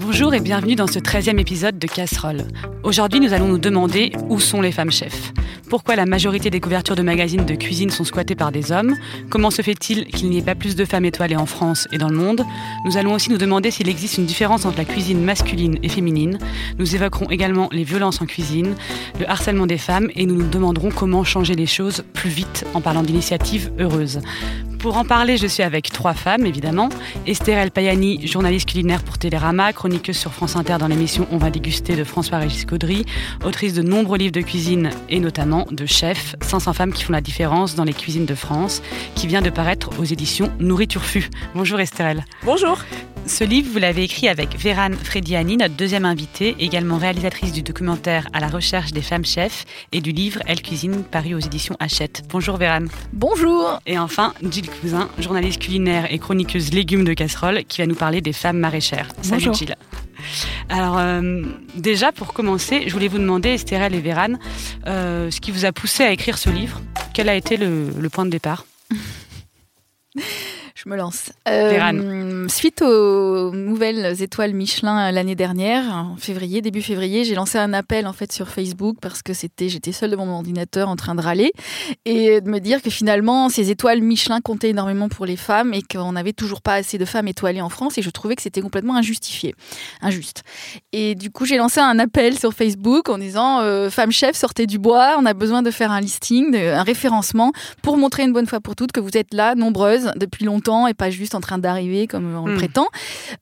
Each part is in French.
Bonjour et bienvenue dans ce 13e épisode de Casserole. Aujourd'hui, nous allons nous demander où sont les femmes chefs Pourquoi la majorité des couvertures de magazines de cuisine sont squattées par des hommes Comment se fait-il qu'il n'y ait pas plus de femmes étoilées en France et dans le monde Nous allons aussi nous demander s'il existe une différence entre la cuisine masculine et féminine. Nous évoquerons également les violences en cuisine, le harcèlement des femmes et nous nous demanderons comment changer les choses plus vite en parlant d'initiatives heureuses. Pour en parler, je suis avec trois femmes, évidemment. Esther Payani, journaliste culinaire pour Télérama, chroniqueuse sur France Inter dans l'émission On va déguster de François-Régis Caudry, autrice de nombreux livres de cuisine et notamment de chefs, 500 femmes qui font la différence dans les cuisines de France, qui vient de paraître aux éditions Nourriture Fût. Bonjour Esther Bonjour. Ce livre, vous l'avez écrit avec Véran Frediani, notre deuxième invitée, également réalisatrice du documentaire À la recherche des femmes chefs et du livre Elle cuisine, paru aux éditions Hachette. Bonjour Véran. Bonjour. Et enfin, Gilles Cousin, journaliste culinaire et chroniqueuse légumes de casserole, qui va nous parler des femmes maraîchères. Salut Bonjour. Gilles. Alors euh, déjà, pour commencer, je voulais vous demander, Estérelle et Véran, euh, ce qui vous a poussé à écrire ce livre. Quel a été le point de départ? je me lance. Euh, suite aux nouvelles étoiles Michelin l'année dernière, en février, début février, j'ai lancé un appel en fait sur Facebook parce que c'était, j'étais seule devant mon ordinateur en train de râler et de me dire que finalement ces étoiles Michelin comptaient énormément pour les femmes et qu'on n'avait toujours pas assez de femmes étoilées en France et je trouvais que c'était complètement injustifié, injuste. Et du coup, j'ai lancé un appel sur Facebook en disant euh, femmes chefs, sortez du bois, on a besoin de faire un listing, un référencement pour montrer une bonne fois pour toutes que vous êtes là, nombreuses depuis longtemps et pas juste en train d'arriver comme on le hmm. prétend.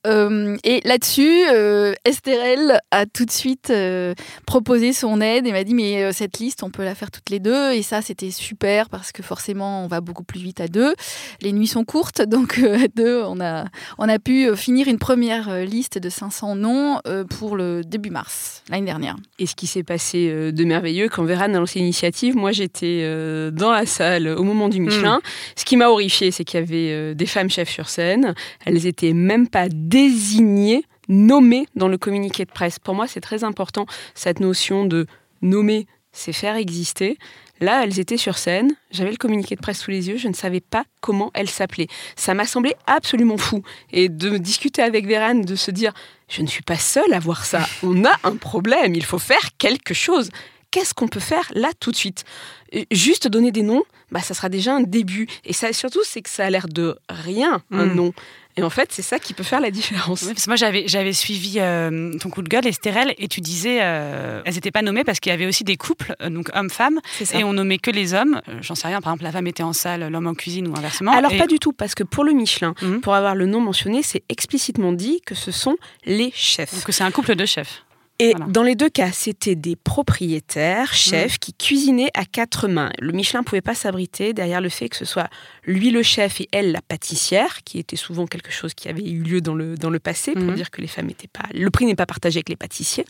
Euh, et là-dessus, euh, Estherelle a tout de suite euh, proposé son aide et m'a dit mais cette liste, on peut la faire toutes les deux. Et ça, c'était super parce que forcément, on va beaucoup plus vite à deux. Les nuits sont courtes, donc à deux, on a, on a pu finir une première liste de 500 noms pour le début mars, l'année dernière. Et ce qui s'est passé de merveilleux, quand Vera a lancé l'initiative, moi j'étais dans la salle au moment du Michelin. Hmm. Ce qui m'a horrifié, c'est qu'il y avait des femmes chefs sur scène. Elles étaient même pas désignées, nommées dans le communiqué de presse. Pour moi, c'est très important, cette notion de nommer, c'est faire exister. Là, elles étaient sur scène, j'avais le communiqué de presse sous les yeux, je ne savais pas comment elles s'appelaient. Ça m'a semblé absolument fou. Et de discuter avec Vérane, de se dire, je ne suis pas seule à voir ça, on a un problème, il faut faire quelque chose qu'est-ce qu'on peut faire là tout de suite? Juste donner des noms, bah, ça sera déjà un début. Et ça, surtout, c'est que ça a l'air de rien, un hmm. nom. Et en fait, c'est ça qui peut faire la différence. parce que moi, j'avais, j'avais suivi euh, ton coup de gueule, Estérelle, et tu disais, euh, elles n'étaient pas nommées parce qu'il y avait aussi des couples, euh, donc hommes-femmes, et on nommait que les hommes. J'en sais rien, par exemple, la femme était en salle, l'homme en cuisine ou inversement. Alors, pas du tout, parce que pour le Michelin, hmm. pour avoir le nom mentionné, c'est explicitement dit que ce sont les chefs. Donc, c'est un couple de chefs. Et dans les deux cas, c'était des propriétaires, chefs, qui cuisinaient à quatre mains. Le Michelin ne pouvait pas s'abriter derrière le fait que ce soit lui le chef et elle la pâtissière, qui était souvent quelque chose qui avait eu lieu dans le, dans le passé, pour mhm. dire que les femmes n'étaient pas... Le prix n'est pas partagé avec les pâtissiers.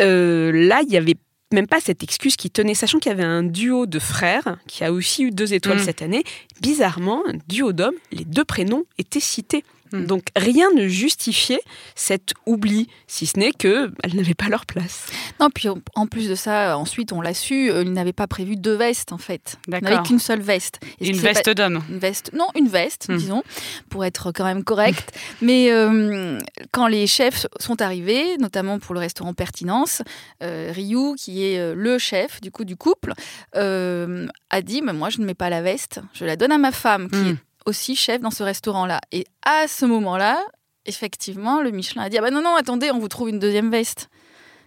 Euh, là, il y avait même pas cette excuse qui tenait, sachant qu'il y avait un duo de frères qui a aussi eu deux étoiles mhm. cette année. Bizarrement, un duo d'hommes, les deux prénoms étaient cités. Hmm. Donc rien ne justifiait cet oubli, si ce n'est qu'elles n'avaient pas leur place. Non, puis en plus de ça, ensuite on l'a su, euh, ils n'avaient pas prévu deux vestes en fait. Ils n'avaient qu'une seule veste. une veste d'homme Une veste, non, une veste, hmm. disons, pour être quand même correct. Mais euh, quand les chefs sont arrivés, notamment pour le restaurant Pertinence, euh, Ryu, qui est le chef du coup du couple, a dit mais moi je ne mets pas la veste, je la donne à ma femme qui hmm. est aussi chef dans ce restaurant-là. Et à ce moment-là, effectivement, le Michelin a dit Ah bah non, non, attendez, on vous trouve une deuxième veste.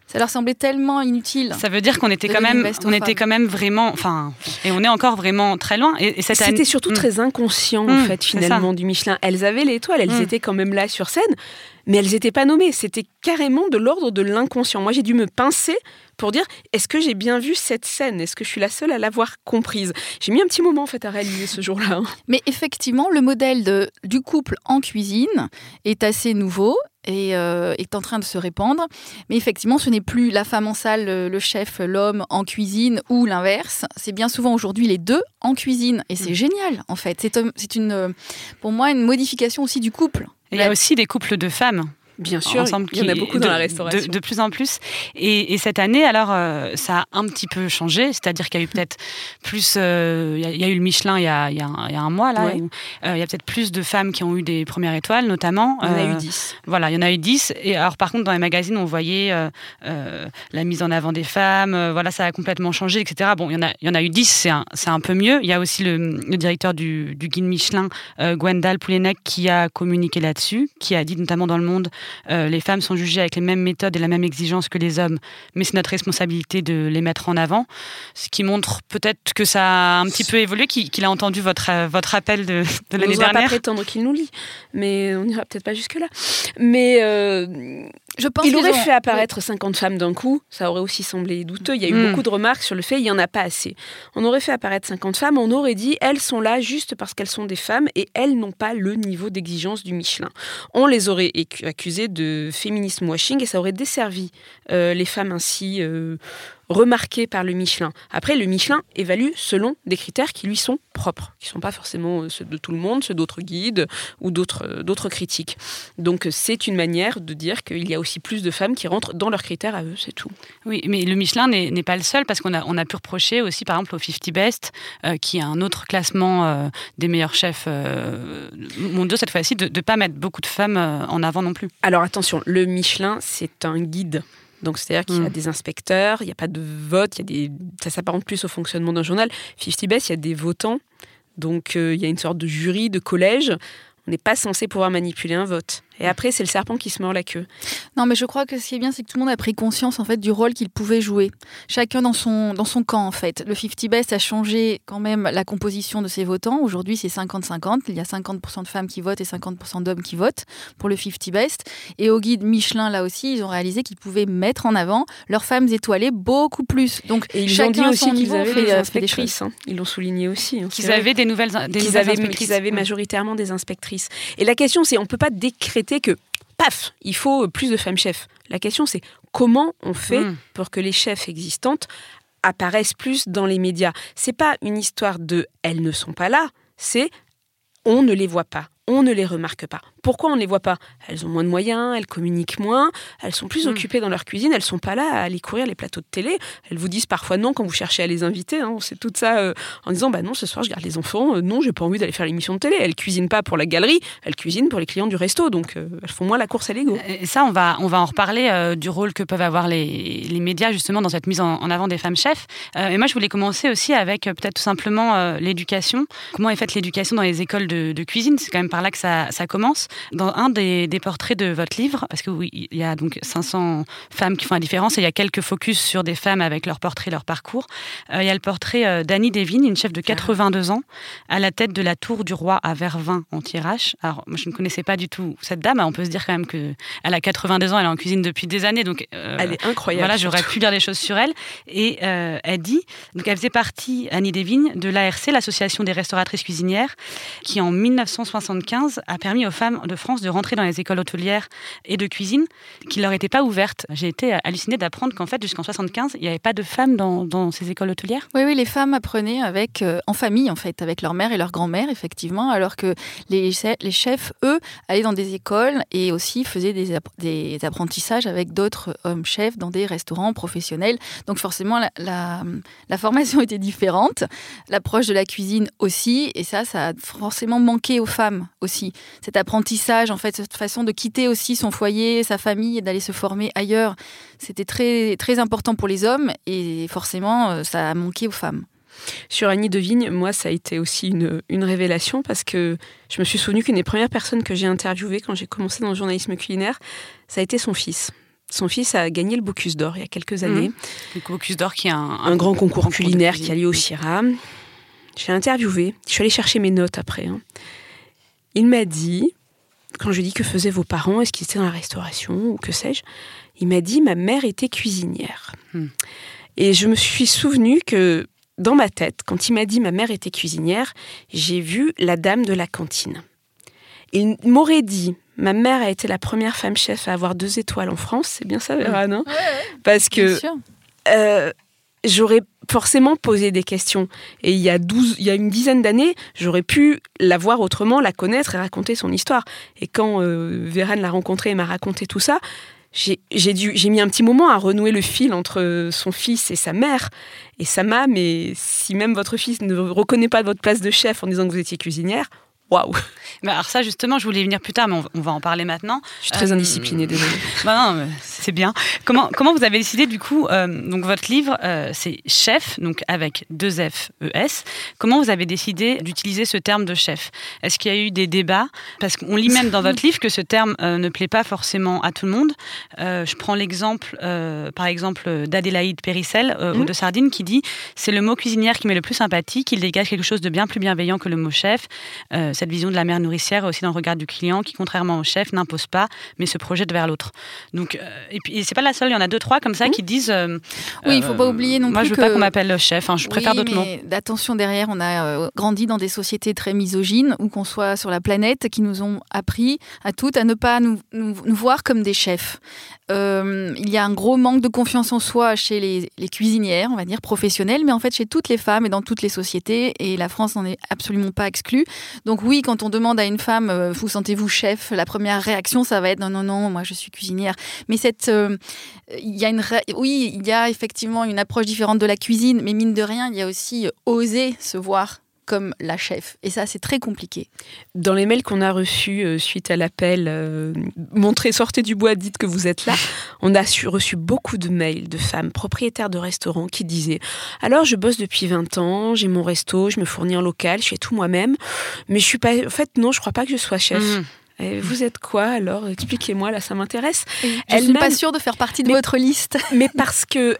Ça leur semblait tellement inutile. Ça veut dire qu'on était quand même, on était quand même vraiment, enfin, et on est encore vraiment très loin. Et, c'était surtout hmm. très inconscient en hmm, fait finalement du Michelin. Elles avaient l'étoile, elles hmm. étaient quand même là sur scène, mais elles n'étaient pas nommées. C'était carrément de l'ordre de l'inconscient. Moi, j'ai dû me pincer pour dire est-ce que j'ai bien vu cette scène? Est-ce que je suis la seule à l'avoir comprise? J'ai mis un petit moment en fait à réaliser ce jour-là. Hein. Mais effectivement, le modèle de, du couple en cuisine est assez nouveau et euh, est en train de se répandre. Mais effectivement, ce n'est plus la femme en salle, le chef, l'homme en cuisine ou l'inverse. C'est bien souvent aujourd'hui les deux en cuisine. Et c'est mm. génial, en fait. C'est une, pour moi une modification aussi du couple. il y a aussi des couples de femmes Bien sûr, ensemble. Il y en a beaucoup dans la restauration. De, plus en plus. Et, cette année, alors, euh, ça a un petit peu changé. C'est-à-dire qu'il y a eu peut-être plus. Euh, il y, a eu le Michelin il y a, il y a, un, mois, là. il y a peut-être plus de femmes qui ont eu des premières étoiles, notamment. Il y en a eu 10. Voilà, il y en a eu 10. Et alors, par contre, dans les magazines, on voyait la mise en avant des femmes. voilà, ça a complètement changé, etc. Bon, il y en a, il y en a eu 10, c'est un, un, peu mieux. Il y a aussi le, directeur du, du guide Michelin, Gwendal Poulenec, qui a communiqué là-dessus, qui a dit notamment dans le monde euh, les femmes sont jugées avec les mêmes méthodes et la même exigence que les hommes, mais c'est notre responsabilité de les mettre en avant. Ce qui montre peut-être que ça a un petit peu évolué, qu'il a entendu votre, euh, votre appel de, de l'année dernière. On ne va pas prétendre qu'il nous lit, mais on n'ira peut-être pas jusque-là. Mais euh, je pense il aurait fait apparaître 50 femmes d'un coup, ça aurait aussi semblé douteux. Il y a eu hmm. beaucoup de remarques sur le fait qu'il n'y en a pas assez. On aurait fait apparaître 50 femmes, on aurait dit elles sont là juste parce qu'elles sont des femmes et elles n'ont pas le niveau d'exigence du Michelin. On les aurait accusées de féminisme washing et ça aurait desservi euh, les femmes ainsi euh, remarqué par le Michelin. Après, le Michelin évalue selon des critères qui lui sont propres, qui ne sont pas forcément euh, ceux de tout le monde, ceux d'autres guides ou d'autres, euh, critiques. Donc c'est une manière de dire qu'il y a aussi plus de femmes qui rentrent dans leurs critères à eux, c'est tout. Oui, mais le Michelin n'est, pas le seul parce qu'on a, on a pu reprocher aussi par exemple au 50 Best, euh, qui est un autre classement des meilleurs chefs mondiaux cette fois-ci, de ne pas mettre beaucoup de femmes en avant non plus. Alors attention, le Michelin, c'est un guide donc, c'est-à-dire qu'il y a mm. des inspecteurs, il n'y a pas de vote, il y a des... ça s'apparente plus au fonctionnement d'un journal. 50 Best, il y a des votants. Donc, euh, il y a une sorte de jury, de collège. On n'est pas censé pouvoir manipuler un vote. Et après, c'est le serpent qui se mord la queue. Non, mais je crois que ce qui est bien, c'est que tout le monde a pris conscience en fait du rôle qu'il pouvait jouer. Chacun dans son, dans son camp en fait. Le 50 Best a changé quand même la composition de ses votants. Aujourd'hui, c'est 50-50. Il y a 50% de femmes qui votent et 50% d'hommes qui votent pour le 50 Best. Et au guide Michelin, là aussi, ils ont réalisé qu'ils pouvaient mettre en avant leurs femmes étoilées beaucoup plus. Donc, et ils chacun ont dit aussi qu'ils avaient des inspectrices. Hein. Ils l'ont souligné aussi. Hein. Qu'ils avaient des nouvelles, des qu'ils avaient, qu'ils avaient majoritairement des inspectrices. Et la question, c'est on peut pas décréter que, paf, il faut plus de femmes chefs. La question, c'est comment on fait hmm. pour que les chefs existantes apparaissent plus dans les médias? C'est pas une histoire de elles ne sont pas là, c'est on ne les voit pas on ne les remarque pas. Pourquoi on ne les voit pas? Elles ont moins de moyens, elles communiquent moins, elles sont plus hmm. occupées dans leur cuisine, elles sont pas là à aller courir les plateaux de télé. Elles vous disent parfois non quand vous cherchez à les inviter. Hein. C'est tout ça euh, en disant bah non ce soir je garde les enfants, euh, non j'ai pas envie d'aller faire l'émission de télé. Elles cuisinent pas pour la galerie, elles cuisinent pour les clients du resto, donc euh, elles font moins la course à l'ego. Et ça on va on va en reparler du rôle que peuvent avoir les, les, médias justement dans cette mise en, avant des femmes chefs. et moi je voulais commencer aussi avec peut-être tout simplement l'éducation. Comment est faite l'éducation dans les écoles de, de cuisine? C'est quand même par là que ça, ça commence. Dans un des, portraits de votre livre, parce que oui, il y a donc 500 femmes qui font la différence et il y a quelques focus sur des femmes avec leur portrait, leur parcours. Euh, il y a le portrait euh, d'Annie Devine, une chef de 82 ans, à la tête de la tour du roi à Vervins en Tirage. Alors, moi, je ne connaissais pas du tout cette dame. On peut se dire quand même qu'elle a 82 ans, elle est en cuisine depuis des années. Donc, euh, elle est incroyable. Voilà, j'aurais pu lire des choses sur elle. Et elle dit, donc elle faisait partie, Annie Devine, de l'ARC, l'Association des restauratrices cuisinières, qui en 1975 a permis aux femmes de France de rentrer dans les écoles hôtelières et de cuisine qui leur étaient pas ouvertes. J'ai été hallucinée d'apprendre qu'en fait, jusqu'en 75, il n'y avait pas de femmes dans, ces écoles hôtelières. Oui, oui, les femmes apprenaient avec, euh, en famille, en fait, avec leur mère et leur grand-mère, effectivement, alors que les, chefs, eux, allaient dans des écoles et aussi faisaient des, apprentissages avec d'autres hommes chefs dans des restaurants professionnels. Donc forcément, la formation était différente, l'approche de la cuisine aussi, et ça, ça a forcément manqué aux femmes aussi cet apprentissage, en fait, cette façon de quitter aussi son foyer, sa famille et d'aller se former ailleurs, c'était très, très important pour les hommes et forcément, euh, ça a manqué aux femmes. Sur Annie Devigne, moi, ça a été aussi une, une révélation parce que je me suis souvenu qu'une des premières personnes que j'ai interviewées quand j'ai commencé dans le journalisme culinaire, ça a été son fils. Son fils a gagné le Bocuse d'Or il y a quelques années. Mmh. Le Bocuse d'Or qui est un, un, grand concours culinaire qui a lieu au CIRA. J'ai interviewé, je suis allée chercher mes notes après. Hein. Il m'a dit, quand je lui ai dit que faisaient vos parents, est-ce qu'ils étaient dans la restauration ou que sais-je, il m'a dit ma mère était cuisinière. Hmm. Et je me suis souvenu que dans ma tête, quand il m'a dit ma mère était cuisinière, j'ai vu la dame de la cantine. Il m'aurait dit ma mère a été la première femme chef à avoir deux étoiles en France, c'est bien ça, Vera, non? Ouais, Parce que euh, j'aurais forcément poser des questions. Et il y a, 12, il y a une dizaine d'années, j'aurais pu la voir autrement, la connaître et raconter son histoire. Et quand euh, l'a rencontré et m'a raconté tout ça, j'ai mis un petit moment à renouer le fil entre son fils et sa mère. Et ça m'a, mais si même votre fils ne reconnaît pas votre place de chef en disant que vous étiez cuisinière, waouh bah, Alors ça, justement, je voulais y venir plus tard, mais on, va en parler maintenant. Je suis très euh, indisciplinée, désolée. bah non, c'est bien. Comment, comment vous avez décidé, du coup, euh, donc votre livre, euh, c'est chef, donc avec deux F, E, S. Comment vous avez décidé d'utiliser ce terme de chef? Est-ce qu'il y a eu des débats? Parce qu'on lit même dans votre livre que ce terme ne plaît pas forcément à tout le monde. je prends l'exemple, par exemple, d'Adélaïde Périssel, mmh. de Sardine, qui dit « C'est le mot cuisinière qui m'est le plus sympathique, il dégage quelque chose de bien plus bienveillant que le mot chef cette vision de la mère nourricière aussi dans le regard du client qui, contrairement au chef, n'impose pas, mais se projette vers l'autre. Donc, euh, et puis c'est pas la seule, il y en a deux trois comme ça qui disent. Euh, oui, il faut pas euh, oublier non moi, plus. Moi, je veux pas qu'on m'appelle chef. Hein, je préfère d'autres noms. Attention derrière, on a grandi dans des sociétés très misogynes, où qu'on soit sur la planète, qui nous ont appris à toutes à ne pas nous, nous, voir comme des chefs. il y a un gros manque de confiance en soi chez les, les, cuisinières, on va dire professionnelles, mais en fait chez toutes les femmes et dans toutes les sociétés, et la France n'en est absolument pas exclue. Donc oui, quand on demande à une femme, euh, vous sentez-vous chef La première réaction, ça va être non, non, non, moi je suis cuisinière. Mais cette, euh, y a une, oui, il y a effectivement une approche différente de la cuisine, mais mine de rien, il y a aussi oser se voir comme la chef. Et ça, c'est très compliqué. Dans les mails qu'on a reçus euh, suite à l'appel euh, Montrez, sortez du bois, dites que vous êtes là, on a reçu beaucoup de mails de femmes propriétaires de restaurants qui disaient Alors, je bosse depuis 20 ans, j'ai mon resto, je me fournis en local, je fais tout moi-même, mais je suis pas. En fait, non, je crois pas que je sois chef. Mmh. Et vous êtes quoi alors? Expliquez-moi, là, ça m'intéresse. Je ne suis pas sûre de faire partie de votre liste. Mais parce que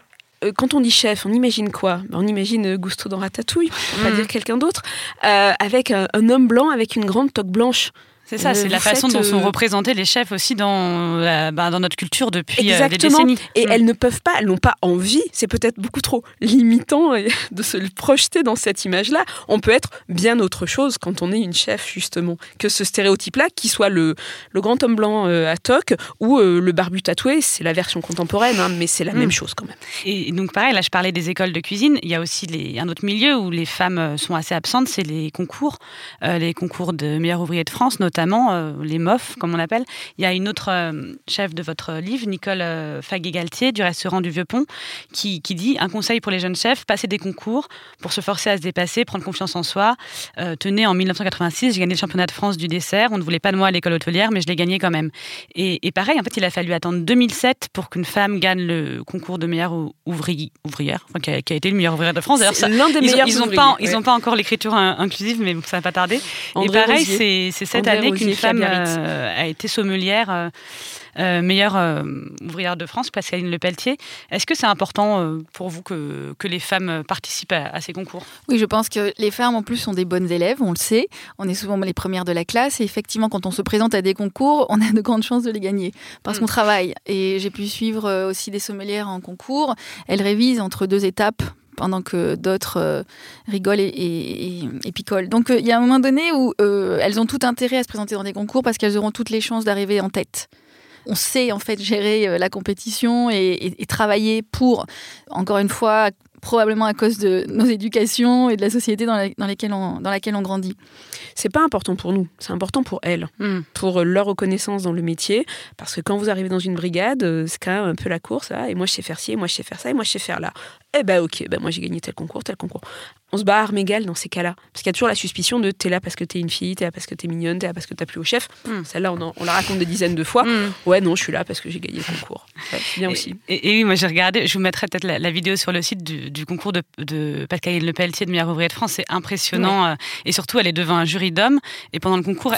quand on dit chef, on imagine quoi? On imagine euh, Gusto dans Ratatouille, pour pas mm. dire quelqu'un d'autre, euh, avec un, homme blanc avec une grande toque blanche. C'est ça, c'est la façon dont sont représentés les chefs aussi dans, bah, dans notre culture depuis des décennies. Et mm. elles ne peuvent pas, elles n'ont pas envie, c'est peut-être beaucoup trop limitant de se projeter dans cette image-là. On peut être bien autre chose quand on est une chef, justement, que ce stéréotype-là, qui soit le, le grand homme blanc à toque ou le barbu tatoué, c'est la version contemporaine, hein, mais c'est la mm. même chose quand même. Et donc pareil, là je parlais des écoles de cuisine, il y a aussi les, un autre milieu où les femmes sont assez absentes, c'est les concours, les concours de meilleurs ouvriers de France, notamment notamment euh, les MOF, comme on appelle. Il y a une autre euh, chef de votre livre, Nicole euh, Faguet-Galtier, du restaurant du Vieux-Pont, qui, dit un conseil pour les jeunes chefs, passer des concours pour se forcer à se dépasser, prendre confiance en soi. tenez, en 1986, j'ai gagné le championnat de France du dessert. On ne voulait pas de moi à l'école hôtelière, mais je l'ai gagné quand même. Et, pareil, en fait, il a fallu attendre 2007 pour qu'une femme gagne le concours de meilleure ouvrière, enfin, qui, a, été le meilleur ouvrier de France. C'est l'un des meilleurs Ils n'ont pas encore l'écriture inclusive, mais ça va pas tarder. et pareil, c'est cette année qu'une femme euh, a été sommelière. Euh, euh, meilleure ouvrière de France, Pascaline Lepelletier. Est-ce que c'est important pour vous que, que, les femmes participent à, ces concours? Oui, je pense que les femmes, en plus, sont des bonnes élèves, on le sait. On est souvent les premières de la classe. Et effectivement, quand on se présente à des concours, on a de grandes chances de les gagner parce mm. qu'on travaille. Et j'ai pu suivre aussi des sommelières en concours. Elles révisent entre deux étapes pendant que d'autres euh, rigolent et, picolent. Donc euh, il y a un moment donné où euh, elles ont tout intérêt à se présenter dans des concours parce qu'elles auront toutes les chances d'arriver en tête on sait en fait gérer la compétition et, travailler pour, encore une fois, probablement à cause de nos éducations et de la société dans, laquelle, on, dans laquelle on grandit. C'est pas important pour nous, c'est important pour elles, hmm. pour leur reconnaissance dans le métier, parce que quand vous arrivez dans une brigade, euh, c'est quand même un peu la course, et moi je sais faire ci, et moi je sais faire ça, et moi je sais faire là. Eh ben ok, ben moi j'ai gagné tel concours, tel concours. On se bat armes égales dans ces cas-là, parce qu'il y a toujours la suspicion de t'es là parce que t'es une fille, t'es là parce que t'es mignonne, t'es là parce que t'as plus au chef. Hmm. Celle-là on, on, la raconte des dizaines de fois. Hmm. Ouais non, je suis là parce que j'ai gagné le concours. c'est bien aussi. Et, oui, moi j'ai regardé, je vous mettrai peut-être la, vidéo sur le site du, concours de, de Pascaline Le Pelletier de meilleur ouvrier de France, c'est impressionnant, euh, et surtout elle est devant un jury d'hommes et pendant le concours,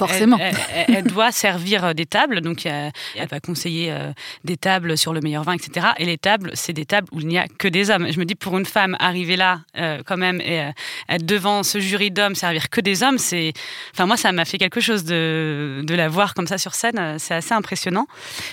Elle, doit servir euh, des tables. Donc, elle va conseiller euh, des tables sur le meilleur vin, etc. Et les tables, c'est des tables où il n'y a que des hommes. Je me dis, pour une femme, arriver là, euh, quand même, et être devant ce jury d'hommes, servir que des hommes, c'est. Enfin, moi, ça m'a fait quelque chose de, de la voir comme ça sur scène. C'est assez impressionnant.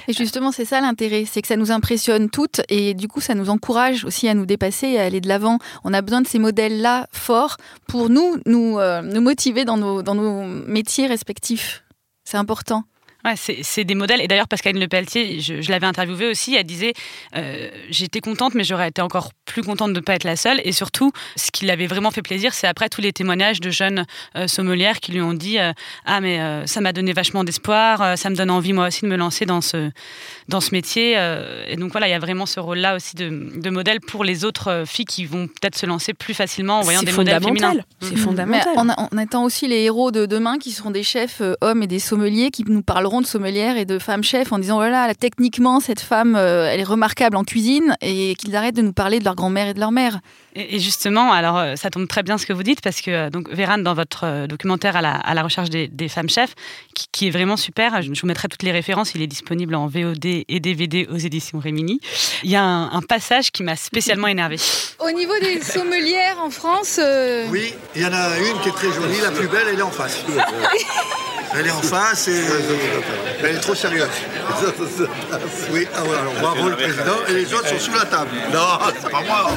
Et justement, c'est ça l'intérêt. C'est que ça nous impressionne toutes. Et du coup, ça nous encourage aussi à nous dépasser, à aller de l'avant. On a besoin de ces modèles-là forts pour nous, nous, nous motiver dans nos, dans nos métiers respectifs. C'est important. Ouais, c'est des modèles. Et d'ailleurs, Pascaline Lepelletier, je, je l'avais interviewée aussi, elle disait euh, J'étais contente, mais j'aurais été encore plus contente de ne pas être la seule. Et surtout, ce qui l'avait vraiment fait plaisir, c'est après tous les témoignages de jeunes euh, sommelières qui lui ont dit euh, Ah, mais ça m'a donné vachement d'espoir, ça me donne envie moi aussi de me lancer dans ce, dans ce métier. et donc voilà, il y a vraiment ce rôle-là aussi de, de, modèle pour les autres filles qui vont peut-être se lancer plus facilement en voyant des modèles féminins. C'est fondamental. on, on attend aussi les héros de demain qui seront des chefs hommes et des sommeliers qui nous parleront de sommelières et de femmes chefs en disant voilà, techniquement, cette femme, euh, elle est remarquable en cuisine et qu'ils arrêtent de nous parler de leur grand-mère et de leur mère. Et, justement, alors euh, ça tombe très bien ce que vous dites parce que euh, donc Véran, dans votre documentaire à la, recherche des, femmes chefs, qui, est vraiment super, je, vous mettrai toutes les références, il est disponible en VOD et DVD aux éditions Rémini. Il y a un, passage qui m'a spécialement énervé. Au niveau des sommelières en France. Oui, il y en a une qui est très jolie, la plus belle, elle est en face. Elle est en face et elle est trop sérieuse. Oui, ah alors bravo le président et les autres sont sous la table. Non, c'est pas moi.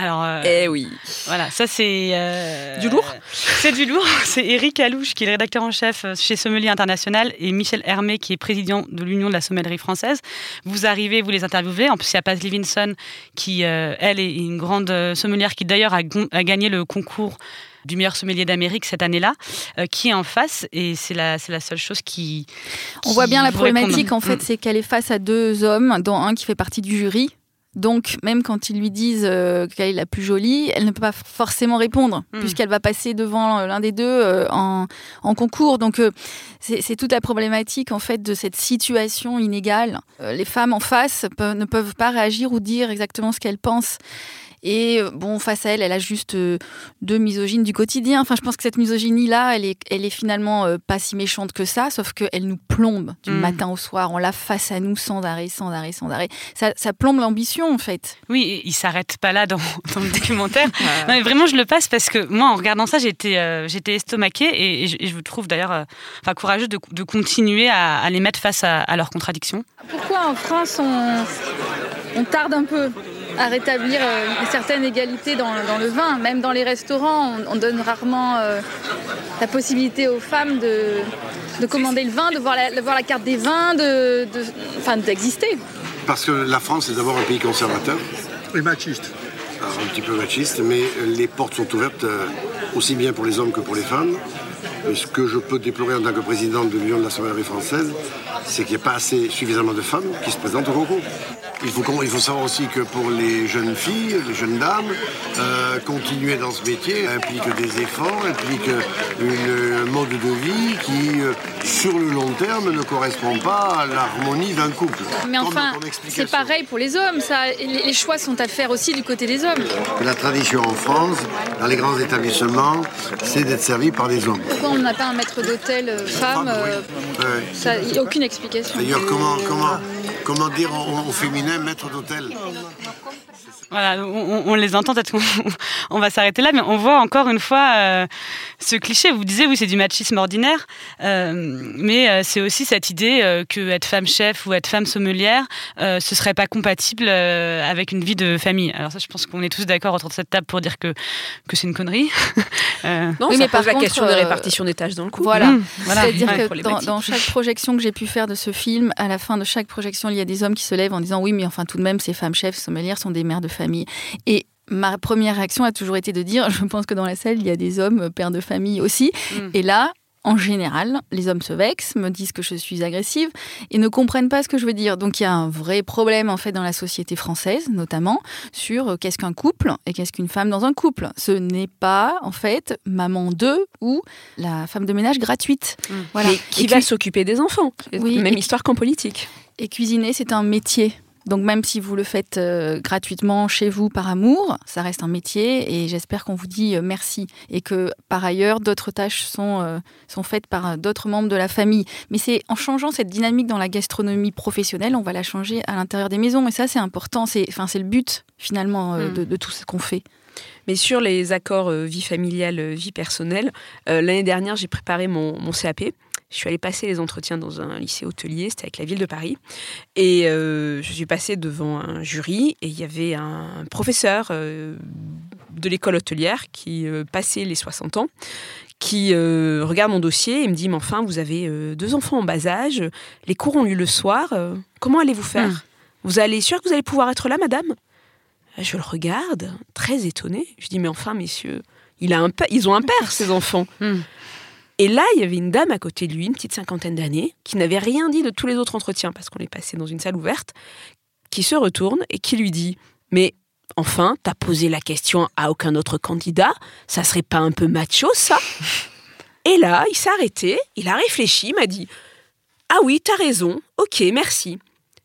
Alors, euh, eh oui. Voilà, ça c'est. Euh, du lourd C'est du lourd. C'est Eric Alouche, qui est le rédacteur en chef euh, chez Sommelier International, et Michel Hermé, qui est président de l'Union de la sommellerie française. Vous arrivez, vous les interviewez. En plus, il y a Paz Livinson, qui, elle, est une grande sommelière, qui d'ailleurs a, a, gagné le concours du meilleur sommelier d'Amérique cette année-là, euh, qui est en face. Et c'est la, c'est la seule chose qui. On voit bien la problématique, en fait, mm. c'est qu'elle est face à deux hommes, dont un qui fait partie du jury. Donc, même quand ils lui disent euh, qu'elle est la plus jolie, elle ne peut pas forcément répondre, mm. puisqu'elle va passer devant l'un des deux euh, en, en, concours. Donc, c'est toute la problématique, en fait, de cette situation inégale. les femmes en face ne peuvent pas réagir ou dire exactement ce qu'elles pensent. Et euh, bon, face à elle, elle a juste euh, deux misogynes du quotidien. Enfin, je pense que cette misogynie-là, elle est, elle est finalement euh, pas si méchante que ça, sauf qu'elle nous plombe du mm. matin au soir. On l'a face à nous sans arrêt, sans arrêt, sans arrêt. Ça, ça plombe l'ambition, en fait. Oui, il s'arrête pas là dans, dans le documentaire. mais vraiment, je le passe parce que moi, en regardant ça, j'étais j'étais estomaquée et, je, vous trouve d'ailleurs enfin, courageux de, de continuer à, à, les mettre face à, à leurs contradictions. Pourquoi en France, on, on tarde un peu? À rétablir euh, une certaine égalité dans, le vin. Même dans les restaurants, on, donne rarement euh, la possibilité aux femmes de, commander le vin, de voir la, voir la carte des vins, de, d'exister. Parce que la France est d'abord un pays conservateur. Et machiste. un petit peu machiste, mais les portes sont ouvertes euh, aussi bien pour les hommes que pour les femmes. Mais ce que je peux déplorer en tant que président de l'Union de la sommellerie française, c'est qu'il n'y a pas assez suffisamment de femmes qui se présentent au concours. Il faut, il faut savoir aussi que pour les jeunes filles, les jeunes dames, euh, continuer dans ce métier implique des efforts, implique une mode de vie qui, euh, sur le long terme, ne correspond pas à l'harmonie d'un couple. Mais enfin, c'est pareil pour les hommes. Ça, les choix sont à faire aussi du côté des hommes. La tradition en France, dans les grands établissements, c'est d'être servi par des hommes. Pourquoi on n'a pas un maître d'hôtel euh, femme Il n'y a aucune explication. D'ailleurs, comment, comment, comment dire au maître d'hôtel voilà, on, les entend, peut-être qu'on va s'arrêter là, mais on voit encore une fois euh, ce cliché. Vous disiez, oui, c'est du machisme ordinaire, euh, mais euh, c'est aussi cette idée que être femme chef ou être femme sommelière, ce serait pas compatible avec une vie de famille. Alors ça, je pense qu'on est tous d'accord autour de cette table pour dire que, que c'est une connerie. non, ça mais pose la question de répartition des tâches dans le couple. Voilà, mmh, c'est-à-dire que dans, dans, chaque projection que j'ai pu faire de ce film, à la fin de chaque projection, il y a des hommes qui se lèvent en disant, oui, mais enfin tout de même, ces femmes chefs sommelières sont des mères de famille. Et ma première réaction a toujours été de dire, je pense que dans la salle, il y a des hommes pères de famille aussi. Mm. Et là, en général, les hommes se vexent, me disent que je suis agressive et ne comprennent pas ce que je veux dire. Donc il y a un vrai problème en fait dans la société française, notamment sur euh, qu'est-ce qu'un couple et qu'est-ce qu'une femme dans un couple. Ce n'est pas en fait maman d'eux ou la femme de ménage gratuite. Mm. Voilà. qui va s'occuper des enfants. Oui, Même histoire qu'en politique. Et cuisiner, c'est un métier. Donc même si vous le faites euh, gratuitement chez vous par amour, ça reste un métier et j'espère qu'on vous dit euh, merci et que par ailleurs d'autres tâches sont, euh, sont faites par d'autres membres de la famille. Mais c'est en changeant cette dynamique dans la gastronomie professionnelle, on va la changer à l'intérieur des maisons et ça c'est important, c'est le but finalement hmm. de, de, tout ce qu'on fait. Mais sur les accords vie familiale, vie personnelle, l'année dernière j'ai préparé mon, mon CAP. Je suis allée passer les entretiens dans un lycée hôtelier, c'était avec la ville de Paris. Et euh, je suis passée devant un jury et il y avait un professeur euh, de l'école hôtelière qui euh, passait les 60 ans, qui regarde mon dossier et me dit, mais enfin, vous avez deux enfants en bas âge, les cours ont lieu le soir, comment allez-vous faire? Hmm. Vous allez sûr que vous allez pouvoir être là, madame? Je le regarde, très étonnée. Je dis, mais enfin, messieurs, il a un pa- ils ont un père, ces enfants. Hmm. Et là, il y avait une dame à côté de lui, une petite cinquantaine d'années, qui n'avait rien dit de tous les autres entretiens, parce qu'on est passé dans une salle ouverte, qui se retourne et qui lui dit Mais enfin, t'as posé la question à aucun autre candidat Ça serait pas un peu macho, ça? Et là, il s'est arrêté, il a réfléchi, il m'a dit Ah oui, t'as raison, ok, merci.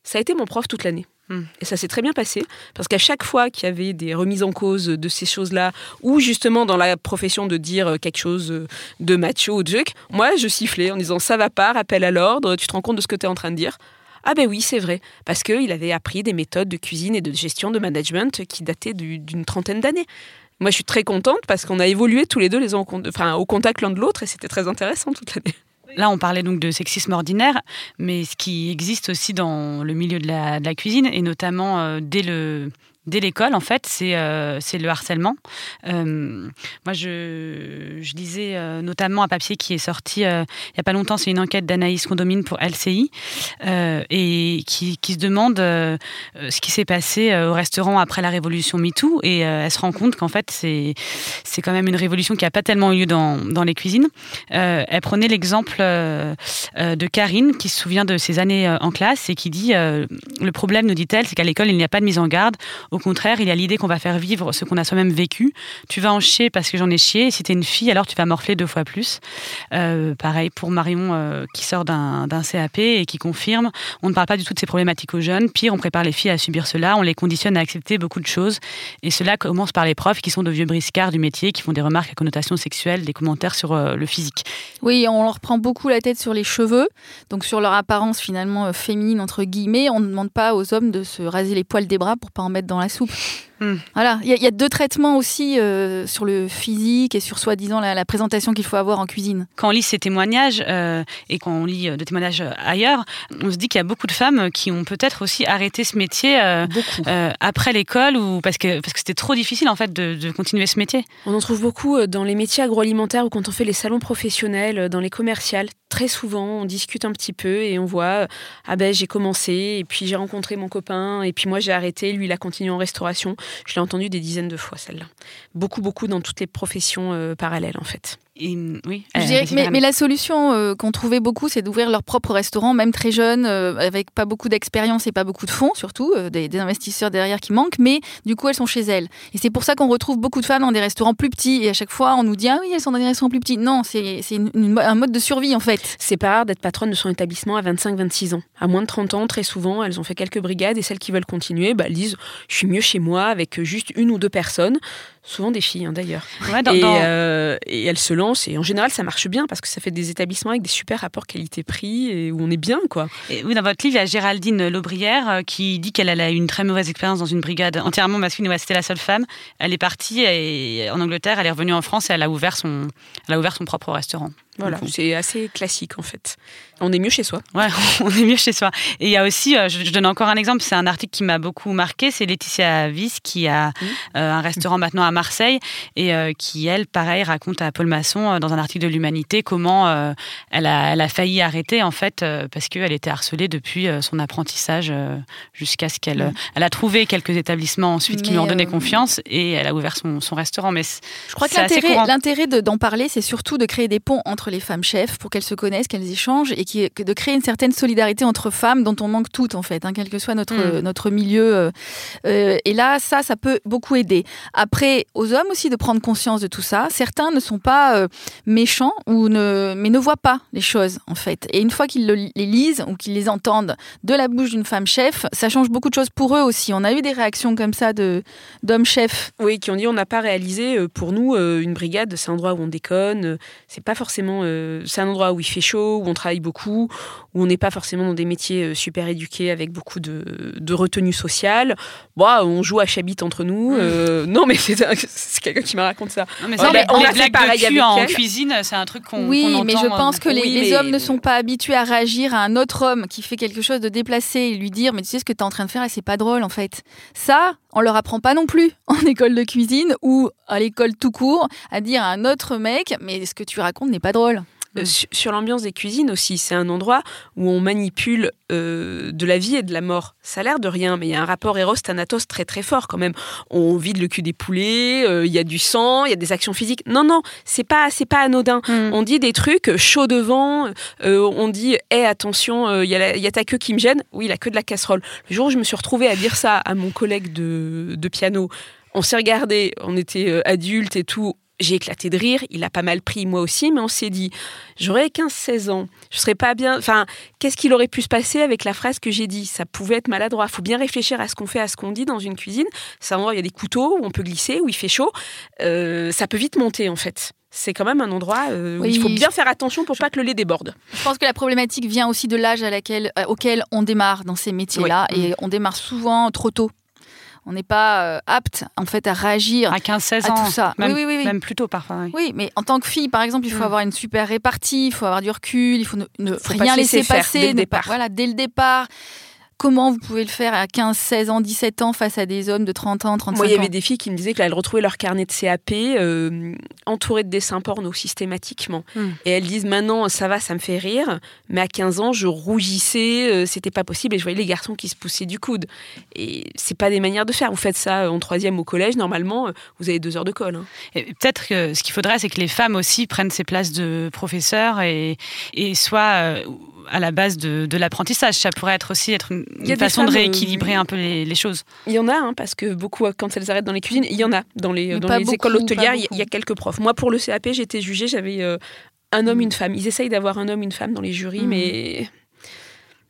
Ça a été mon prof toute l'année. Hmm. Et ça s'est très bien passé, parce qu'à chaque fois qu'il y avait des remises en cause de ces choses-là, ou justement dans la profession de dire quelque chose de macho ou de truc, moi je sifflais en disant ça va pas, rappel à l'ordre, tu te rends compte de ce que tu es en train de dire Ah ben oui, c'est vrai, parce qu'il avait appris des méthodes de cuisine et de gestion de management qui dataient du- d'une trentaine d'années. Moi je suis très contente parce qu'on a évolué tous les deux les enfin, au contact l'un de l'autre et c'était très intéressant toute l'année. Là, on parlait donc de sexisme ordinaire, mais ce qui existe aussi dans le milieu de la, cuisine, et notamment euh, dès le dès l'école, en fait, c'est euh, le harcèlement. Euh, moi, je, je lisais euh, notamment un papier qui est sorti il n'y a pas longtemps, c'est une enquête d'Anaïs Condomine pour LCI, et qui, qui se demande ce qui s'est passé au restaurant après la révolution MeToo, et elle se rend compte qu'en fait, c'est quand même une révolution qui n'a pas tellement eu lieu dans, dans les cuisines. Elle prenait l'exemple de Karine, qui se souvient de ses années en classe et qui dit Le problème, nous dit-elle, c'est qu'à l'école, il n'y a pas de mise en garde. Au contraire, il y a l'idée qu'on va faire vivre ce qu'on a soi-même vécu. Tu vas en chier parce que j'en ai chié. Et si t'es une fille, alors tu vas morfler deux fois plus. Euh, pareil pour Marion, euh, qui sort d'un CAP et qui confirme on ne parle pas du tout de ces problématiques aux jeunes. Pire, on prépare les filles à subir cela. On les conditionne à accepter beaucoup de choses. Et cela commence par les profs qui sont de vieux briscards du métier, qui font des remarques à connotation sexuelle, des commentaires sur euh, le physique. Oui, on leur prend beaucoup la tête sur les cheveux, donc sur leur apparence finalement féminine entre guillemets. On ne demande pas aux hommes de se raser les poils des bras pour pas en mettre dans la soupe. Hmm. Voilà, il y, a- il y a deux traitements aussi euh, sur le physique et sur soi-disant la, la présentation qu'il faut avoir en cuisine. quand on lit ces témoignages euh, et quand on lit euh, des témoignages ailleurs, on se dit qu'il y a beaucoup de femmes qui ont peut-être aussi arrêté ce métier euh, euh, après l'école ou parce que parce que c'était trop difficile en fait de, de continuer ce métier. On en trouve beaucoup dans les métiers agroalimentaires ou quand on fait les salons professionnels, dans les commerciales. Très souvent, on discute un petit peu et on voit ah ben j'ai commencé et puis j'ai rencontré mon copain et puis moi j'ai arrêté, lui il a continué en restauration. Je l'ai entendu des dizaines de fois celle-là. Beaucoup beaucoup dans toutes les professions euh, parallèles en fait. Et, mm, oui. Je euh, dirais- mais, la solution euh, qu'on trouvait beaucoup, c'est d'ouvrir leur propre restaurant, même très jeunes, euh, avec pas beaucoup d'expérience et pas beaucoup de fonds, surtout, euh, des, des investisseurs derrière qui manquent, mais du coup, elles sont chez elles. Et c'est pour ça qu'on retrouve beaucoup de femmes dans des restaurants plus petits, et à chaque fois, on nous dit, ah oui, elles sont dans des restaurants plus petits. Non, c'est un mode de survie, en fait. C'est pas rare d'être patronne de son établissement à 25-26 ans. À moins de 30 ans, très souvent, elles ont fait quelques brigades et celles qui veulent continuer, bah, elles disent je suis mieux chez moi avec juste une ou deux personnes, souvent des filles hein, d'ailleurs. Ouais, et, euh, et elles se lancent et en général ça marche bien parce que ça fait des établissements avec des super rapports qualité-prix et où on est bien quoi. Et oui, dans votre livre, il y a Géraldine Laubrière euh, qui dit qu'elle elle a eu une très mauvaise expérience dans une brigade entièrement masculine. Ouais, C'était la seule femme. Elle est partie et, en Angleterre, elle est revenue en France et elle a ouvert son, elle a ouvert son propre restaurant. Voilà, c'est assez classique en fait. On est mieux chez soi. Ouais, on est mieux chez soi. Et il y a aussi, euh, je, donne encore un exemple, c'est un article qui m'a beaucoup marqué, c'est Laetitia Viss qui a Mmh. euh, un restaurant maintenant à Marseille et euh, qui, elle, pareil, raconte à Paul Masson dans un article de l'Humanité comment elle, a, elle a failli arrêter en fait parce qu'elle était harcelée depuis son apprentissage jusqu'à ce qu'elle... Mmh. Elle a trouvé quelques établissements ensuite qui lui ont donné euh, confiance et elle a ouvert son, son restaurant. Mais Je crois que l'intérêt, d'en parler, c'est surtout de créer des ponts entre les femmes chefs pour qu'elles se connaissent, qu'elles échangent et qui, de créer une certaine solidarité entre femmes dont on manque toutes en fait, hein, quel que soit notre, Mm. notre milieu. euh, euh, et là, ça, ça peut beaucoup aider. Après, aux hommes aussi de prendre conscience de tout ça. Certains ne sont pas euh, méchants ou ne, mais ne voient pas les choses en fait. Et une fois qu'ils le- les lisent ou qu'ils les entendent de la bouche d'une femme chef, ça change beaucoup de choses pour eux aussi. On a eu des réactions comme ça de d'hommes chefs Oui, qui ont dit on n'a pas réalisé pour nous une brigade, c'est un endroit où on déconne, c'est pas forcément, euh, c'est un endroit où il fait chaud, où on travaille beaucoup, où on n'est pas forcément dans des métiers euh, super éduqués avec beaucoup de, de retenue sociale. Bon, on joue à Chabit entre nous. Euh, non, mais c'est quelqu'un qui me raconte ça. Non, mais ça, on a fait pareil de en cuisine, c'est un truc qu'on Oui, mais je pense que les, hommes ne sont pas habitués à réagir à un autre homme qui fait quelque chose de déplacé et lui dire mais tu sais ce que tu es en train de faire et c'est pas drôle en fait. Ça, on leur apprend pas non plus en école de cuisine ou à l'école tout court à dire à un autre mec mais ce que tu racontes n'est pas drôle. Euh, mm. sur l'ambiance des cuisines aussi, c'est un endroit où on manipule euh, de la vie et de la mort. Ça a l'air de rien, mais il y a un rapport Eros-Thanatos très très fort quand même. On vide le cul des poulets, euh, il y a du sang, il y a des actions physiques. Non, non, c'est pas, c'est pas anodin. Mm. On dit des trucs chaud devant, on dit hé, attention, il y, y, a ta queue qui me gêne. Oui, la queue de la casserole. Le jour où je me suis retrouvée à dire ça à mon collègue de, de piano, on s'est regardé, on était adultes et tout, j'ai éclaté de rire, il a pas mal pris moi aussi, mais on s'est dit, j'aurais 15-16 ans, je serais pas bien. Enfin, qu'est-ce qu'il aurait pu se passer avec la phrase que j'ai dit? Ça pouvait être maladroit. Il faut bien réfléchir à ce qu'on fait, à ce qu'on dit dans une cuisine. C'est un endroit où il y a des couteaux, où on peut glisser, où il fait chaud. Euh, ça peut vite monter en fait. C'est quand même un endroit euh, où il faut bien faire attention pour pas que le lait déborde. Je pense que la problématique vient aussi de l'âge euh, auquel on démarre dans ces métiers-là. Et on démarre souvent trop tôt on n'est pas euh, apte en fait à réagir à 15-16 ans, tout ça. Même, oui, oui, oui, même plus tôt parfois. Oui. mais en tant que fille, par exemple, il faut mm. avoir une super répartie, il faut avoir du recul, il faut ne, rien laisser, passer, dès le départ. voilà, dès le départ comment vous pouvez le faire à 15, 16 ans, 17 ans face à des hommes de 30 ans, 35 ans Moi, il y avait des filles qui me disaient qu'elles retrouvaient leur carnet de CAP euh, entouré de dessins porno systématiquement. Hmm. Et elles disent maintenant, ça va, ça me fait rire, mais à 15 ans, je rougissais, euh, c'était pas possible et je voyais les garçons qui se poussaient du coude. Et c'est pas des manières de faire. Vous faites ça en troisième au collège, normalement, euh, vous avez deux heures de colle. Hein. Peut-être que ce qu'il faudrait, c'est que les femmes aussi prennent ces places de professeurs et, et soient à la base de, l'apprentissage. Ça pourrait être aussi être une, façon de rééquilibrer euh, un peu les, choses. Il y en a, hein, parce que beaucoup, quand elles arrêtent dans les cuisines, il y en a. Dans les, dans les écoles hôtelières, il y, a quelques profs. Moi, pour le CAP, j'étais jugée, j'avais euh, un homme, mm. une femme. Ils essayent d'avoir un homme, une femme dans les jurys, mm. mais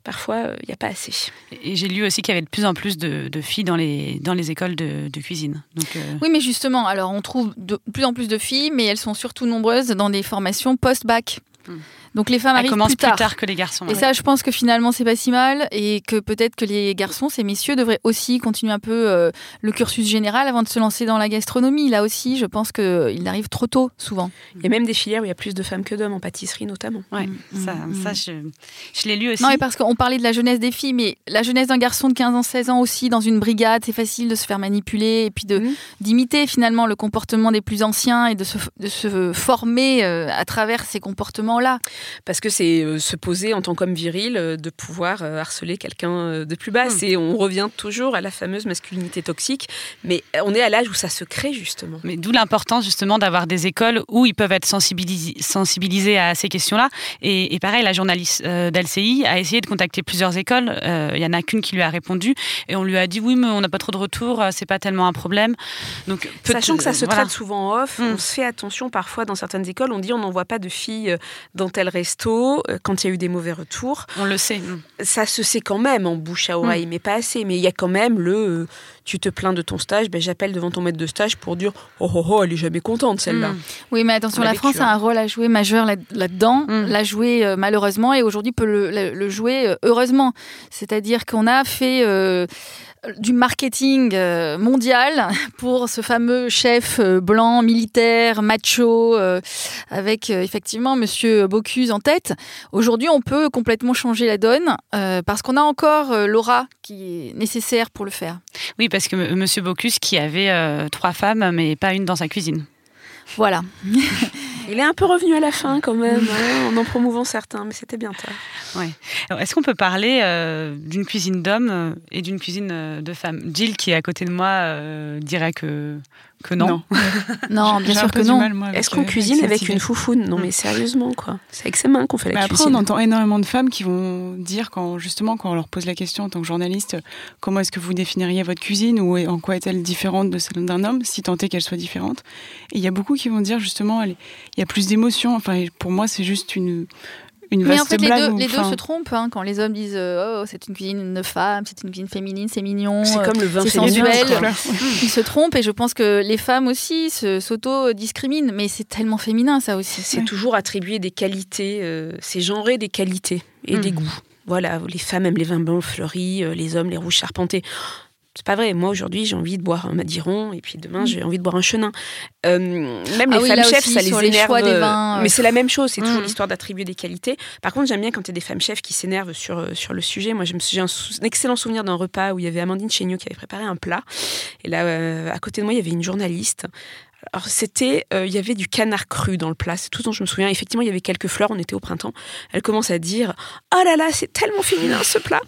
parfois, il euh, n'y a pas assez. Et j'ai lu aussi qu'il y avait de plus en plus de, filles dans les, dans les écoles de, cuisine. Donc, Oui, mais justement, alors on trouve de plus en plus de filles, mais elles sont surtout nombreuses dans des formations post-bac. Mm. Donc les femmes arrivent plus tard. que les garçons. Et ça, je pense que finalement, c'est pas si mal et que peut-être que les garçons, ces messieurs, devraient aussi continuer un peu euh, le cursus général avant de se lancer dans la gastronomie. Là aussi, je pense qu'ils arrivent trop tôt, souvent. Il y a même des filières où il y a plus de femmes que d'hommes en pâtisserie, notamment. Ouais, mm, ça, mm, ça mm. je, je l'ai lu aussi. Non, et parce qu'on parlait de la jeunesse des filles, mais la jeunesse d'un garçon de 15 ans, 16 ans aussi, dans une brigade, c'est facile de se faire manipuler et puis de d'imiter finalement le comportement des plus anciens et de se, de se former euh, à travers ces comportements-là. Parce que c'est euh, se poser en tant qu'homme viril euh, de pouvoir euh, harceler quelqu'un de plus bas. Hmm. Et on revient toujours à la fameuse masculinité toxique, mais on est à l'âge où ça se crée justement. Mais d'où l'importance justement d'avoir des écoles où ils peuvent être sensibilisés, sensibilisés à ces questions-là. Et, pareil, la journaliste d'LCI a essayé de contacter plusieurs écoles. Il y en a qu'une qui lui a répondu et on lui a dit oui, mais on n'a pas trop de retour, c'est pas tellement un problème. Donc, Sachant que ça se traite souvent en off, on hmm. se fait attention parfois dans certaines écoles, on dit on n'envoie pas de filles dans tel resto euh, quand il y a eu des mauvais retours. On le sait. Ça se sait quand même en bouche à oreille, mm. mais pas assez. Mais il y a quand même le euh, tu te plains de ton stage, ben, j'appelle devant ton maître de stage pour dire oh oh oh, elle est jamais contente celle-là. Mm. Oui, mais attention, la France a un rôle à jouer majeur là-dedans, mm. l'a joué euh, malheureusement et aujourd'hui peut le, jouer heureusement. C'est-à-dire qu'on a fait du marketing euh, mondial pour ce fameux chef euh, blanc, militaire, macho, euh, avec effectivement Monsieur Bocuse en tête. Aujourd'hui, on peut complètement changer la donne parce qu'on a encore l'aura qui est nécessaire pour le faire. Oui, parce que Monsieur Bocuse qui avait trois femmes, mais pas une dans sa cuisine. Voilà. Il est un peu revenu à la fin quand même, hein, en en promouvant certains, mais c'était bien tard. Est-ce qu'on peut parler euh, d'une cuisine d'hommes euh, et d'une cuisine euh, de femmes? Jill, qui est à côté de moi, dirait que que non. Non, bien sûr que non. Est-ce qu'on cuisine avec une foufoune Non, mais sérieusement, quoi. C'est avec ses mains qu'on fait la mais cuisine. Après, on entend énormément de femmes qui vont dire, quand justement, quand on leur pose la question en tant que journaliste, comment est-ce que vous définiriez votre cuisine ou en quoi est-elle différente de celle d'un homme, si tant est qu'elle soit différente. Et il y a beaucoup qui vont dire, justement, il y a plus d'émotions. Enfin, pour moi, c'est juste une, une Mais en fait, les deux, ou- les deux enfin, se trompent hein, quand les hommes disent euh, oh c'est une cuisine de femme, c'est une cuisine féminine, c'est mignon. C'est euh, comme le vin sensuel. Ils se trompent et je pense que les femmes aussi se- s'auto-discriminent, mais c'est tellement féminin ça aussi. C'est toujours attribuer des qualités, euh, c'est genrer des qualités et Mm. des goûts. Voilà, les femmes aiment les vins blancs fleuris, les hommes les rouges charpentés. C'est pas vrai. Moi aujourd'hui, j'ai envie de boire un Madiron et puis demain, j'ai envie de boire un Chenin. Euh, même Ah les oui, femmes chefs, aussi, ça les les énerve. des euh, vins, euh, mais c'est la même chose. C'est toujours Mm. l'histoire d'attribuer des qualités. Par contre, j'aime bien quand il y a des femmes chefs qui s'énervent sur sur le sujet. Moi, j'ai un, sou- un excellent souvenir d'un repas où il y avait Amandine Chéniaud qui avait préparé un plat. Et là, euh, à côté de moi, il y avait une journaliste. Alors c'était, euh, il y avait du canard cru dans le plat, c'est tout ce dont je me souviens. Effectivement, il y avait quelques fleurs, on était au printemps. Elle commence à dire Oh là là, c'est tellement féminin ce plat